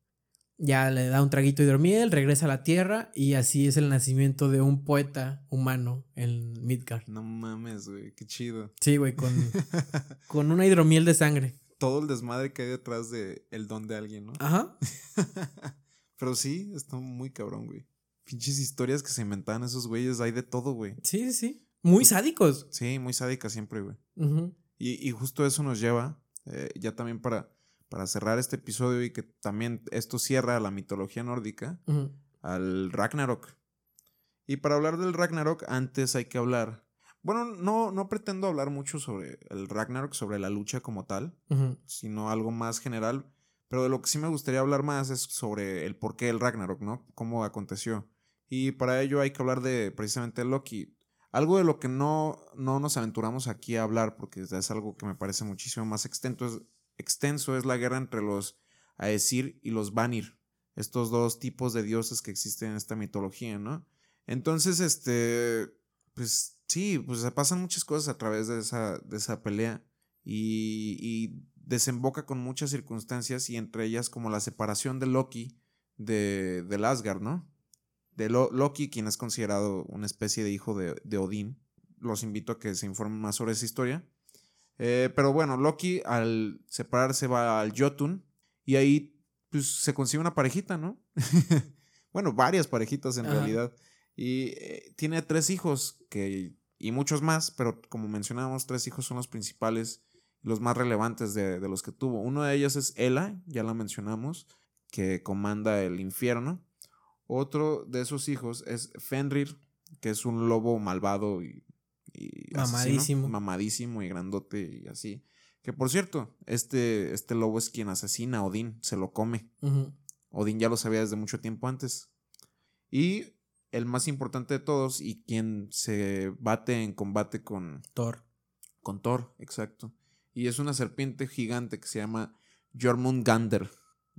Ya le da un traguito de hidromiel, regresa a la tierra y así es el nacimiento de un poeta humano en Midgard. No mames, güey, qué chido. Sí, güey, con, con una hidromiel de sangre. Todo el desmadre que hay detrás de el don de alguien, ¿no? Ajá. Pero sí, está muy cabrón, güey. Pinches historias que se inventaban esos güeyes, hay de todo, güey. Sí, sí. Muy sádicos. Sí, muy sádicas siempre, güey. y, y, justo eso nos lleva, eh, ya también para para cerrar este episodio y que también esto cierra la mitología nórdica, al Ragnarok. Y para hablar del Ragnarok, antes hay que hablar. Bueno, no, no pretendo hablar mucho sobre el Ragnarok, sobre la lucha como tal, sino algo más general. Pero de lo que sí me gustaría hablar más es sobre el porqué del Ragnarok, ¿no? Cómo aconteció. Y para ello hay que hablar de precisamente Loki. Algo de lo que no, no nos aventuramos aquí a hablar, porque es algo que me parece muchísimo más extenso, es, extenso es la guerra entre los Aesir y los Vanir, estos dos tipos de dioses que existen en esta mitología, ¿no? Entonces, este, pues sí, pues se pasan muchas cosas a través de esa, de esa pelea y, desemboca con muchas circunstancias y entre ellas como la separación de Loki de, del Asgard, ¿no? De Loki, quien es considerado una especie de hijo de, de Odín. Los invito a que se informen más sobre esa historia. Eh, pero bueno, Loki al separarse va al Jotun y ahí pues, se consigue una parejita, ¿no? bueno, varias parejitas en realidad. Y eh, tiene tres hijos que, y muchos más, pero como mencionamos, tres hijos son los principales, los más relevantes de, de los que tuvo. Uno de ellos es Ela, ya la mencionamos, que comanda el infierno. Otro de esos hijos es Fenrir, que es un lobo malvado y mamadísimo. mamadísimo y grandote y así. Que por cierto, este, este lobo es quien asesina a Odín, se lo come. Odín ya lo sabía desde mucho tiempo antes. Y el más importante de todos y quien se bate en combate con Thor. Con Thor, exacto. Y es una serpiente gigante que se llama Jormungander.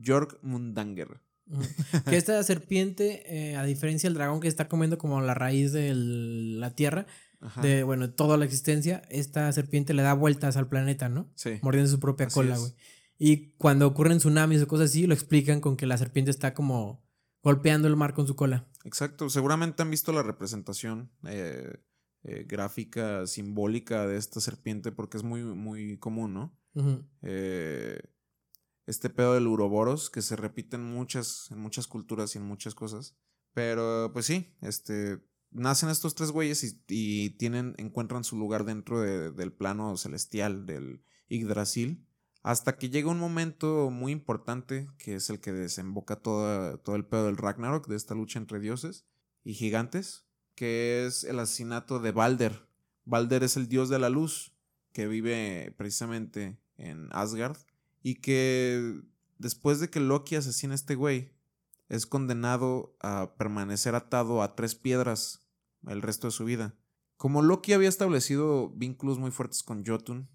Jormundanger. que esta serpiente, eh, a diferencia del dragón que está comiendo como la raíz de la tierra, de, bueno, toda la existencia, esta serpiente le da vueltas al planeta, ¿no? Sí. Mordiendo su propia cola, güey. Y cuando ocurren tsunamis o cosas así, lo explican con que la serpiente está como golpeando el mar con su cola. Exacto, seguramente han visto la representación eh, eh, gráfica, simbólica de esta serpiente porque es muy, muy común, ¿no? eh, este pedo del uroboros que se repite en muchas, en muchas culturas y en muchas cosas. Pero pues sí, este, nacen estos tres güeyes y, tienen, encuentran su lugar dentro del plano celestial del Yggdrasil. Hasta que llega un momento muy importante, que es el que desemboca todo, todo el pedo del Ragnarok, de esta lucha entre dioses y gigantes, que es el asesinato de Balder. Balder es el dios de la luz, que vive precisamente en Asgard, y que después de que Loki asesina a este güey, es condenado a permanecer atado a tres piedras el resto de su vida. Como Loki había establecido vínculos muy fuertes con Jotun,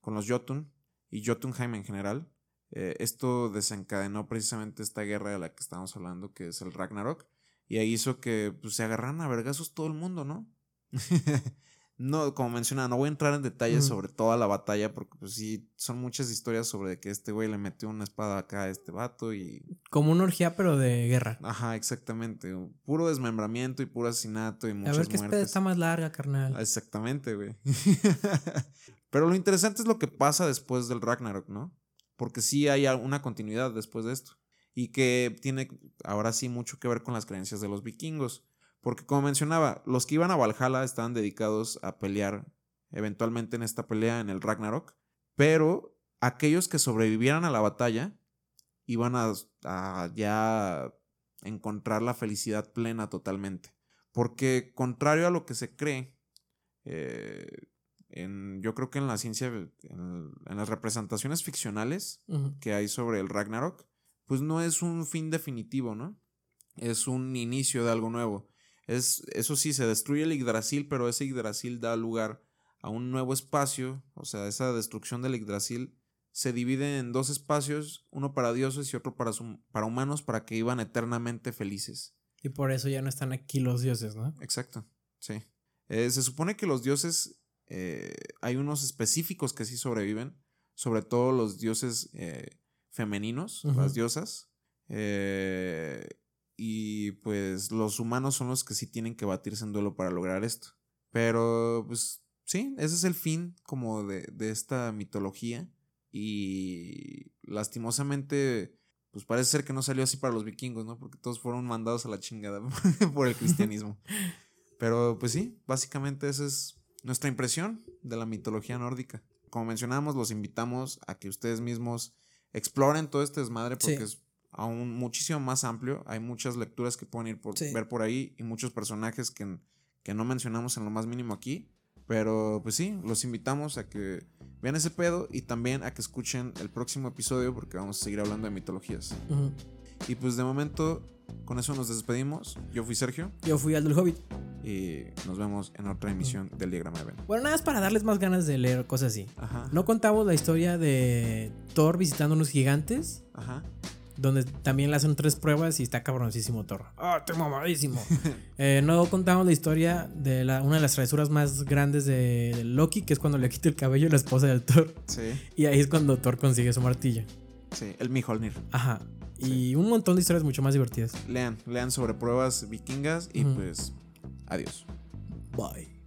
con los Jotun y Jotunheim en general, eh, esto desencadenó precisamente esta guerra de la que estamos hablando, que es el Ragnarok, y ahí hizo que pues, se agarraran a vergazos todo el mundo, ¿no? no, como mencionaba, no voy a entrar en detalles sobre toda la batalla porque pues sí, son muchas historias sobre que este güey le metió una espada acá a este vato y... Como una orgía pero de guerra. Ajá, exactamente. Puro desmembramiento y puro asesinato y muchas A ver qué está más larga, carnal. Exactamente, güey. pero lo interesante es lo que pasa después del Ragnarok, ¿no? Porque sí hay una continuidad después de esto. Y que tiene ahora sí mucho que ver con las creencias de los vikingos. Porque como mencionaba, los que iban a Valhalla estaban dedicados a pelear eventualmente en esta pelea en el Ragnarok, pero aquellos que sobrevivieran a la batalla iban a, ya encontrar la felicidad plena totalmente. Porque contrario a lo que se cree, eh, en, yo creo que en la ciencia, en, las representaciones ficcionales que hay sobre el Ragnarok, pues no es un fin definitivo, ¿no? Es un inicio de algo nuevo. Es, eso sí, se destruye el Yggdrasil, pero ese Yggdrasil da lugar a un nuevo espacio, o sea, esa destrucción del Yggdrasil se divide en dos espacios, uno para dioses y otro para, para humanos, para que iban eternamente felices. Y por eso ya no están aquí los dioses, ¿no? Exacto, sí. Eh, se supone que los dioses, eh, hay unos específicos que sí sobreviven, sobre todo los dioses eh, femeninos, las diosas. Eh, y pues los humanos son los que sí tienen que batirse en duelo para lograr esto. Pero pues sí, ese es el fin como de, esta mitología. Y lastimosamente, pues parece ser que no salió así para los vikingos, ¿no? Porque todos fueron mandados a la chingada por el cristianismo. Pero pues sí, básicamente esa es nuestra impresión de la mitología nórdica. Como mencionamos, los invitamos a que ustedes mismos exploren todo este desmadre porque es aún muchísimo más amplio. Hay muchas lecturas que pueden ir por, ver por ahí y muchos personajes que, que no mencionamos en lo más mínimo aquí. Pero pues sí, los invitamos a que vean ese pedo y también a que escuchen el próximo episodio porque vamos a seguir hablando de mitologías. Y pues de momento, con eso nos despedimos. Yo fui Sergio. Yo fui Aldo el Hobbit. Y nos vemos en otra emisión del Diagrama de Ben. Bueno, nada más para darles más ganas de leer cosas así. No contamos la historia de Thor visitando unos gigantes. Ajá donde también le hacen tres pruebas y está cabroncísimo Thor. ¡Ah, estoy mamadísimo! eh, no contamos la historia de la, una de las travesuras más grandes de Loki, que es cuando le quita el cabello a la esposa del Thor. Sí. Y ahí es cuando Thor consigue su martillo. Sí, el Mjolnir. Ajá. Y un montón de historias mucho más divertidas. Lean, lean sobre pruebas vikingas y pues adiós. Bye.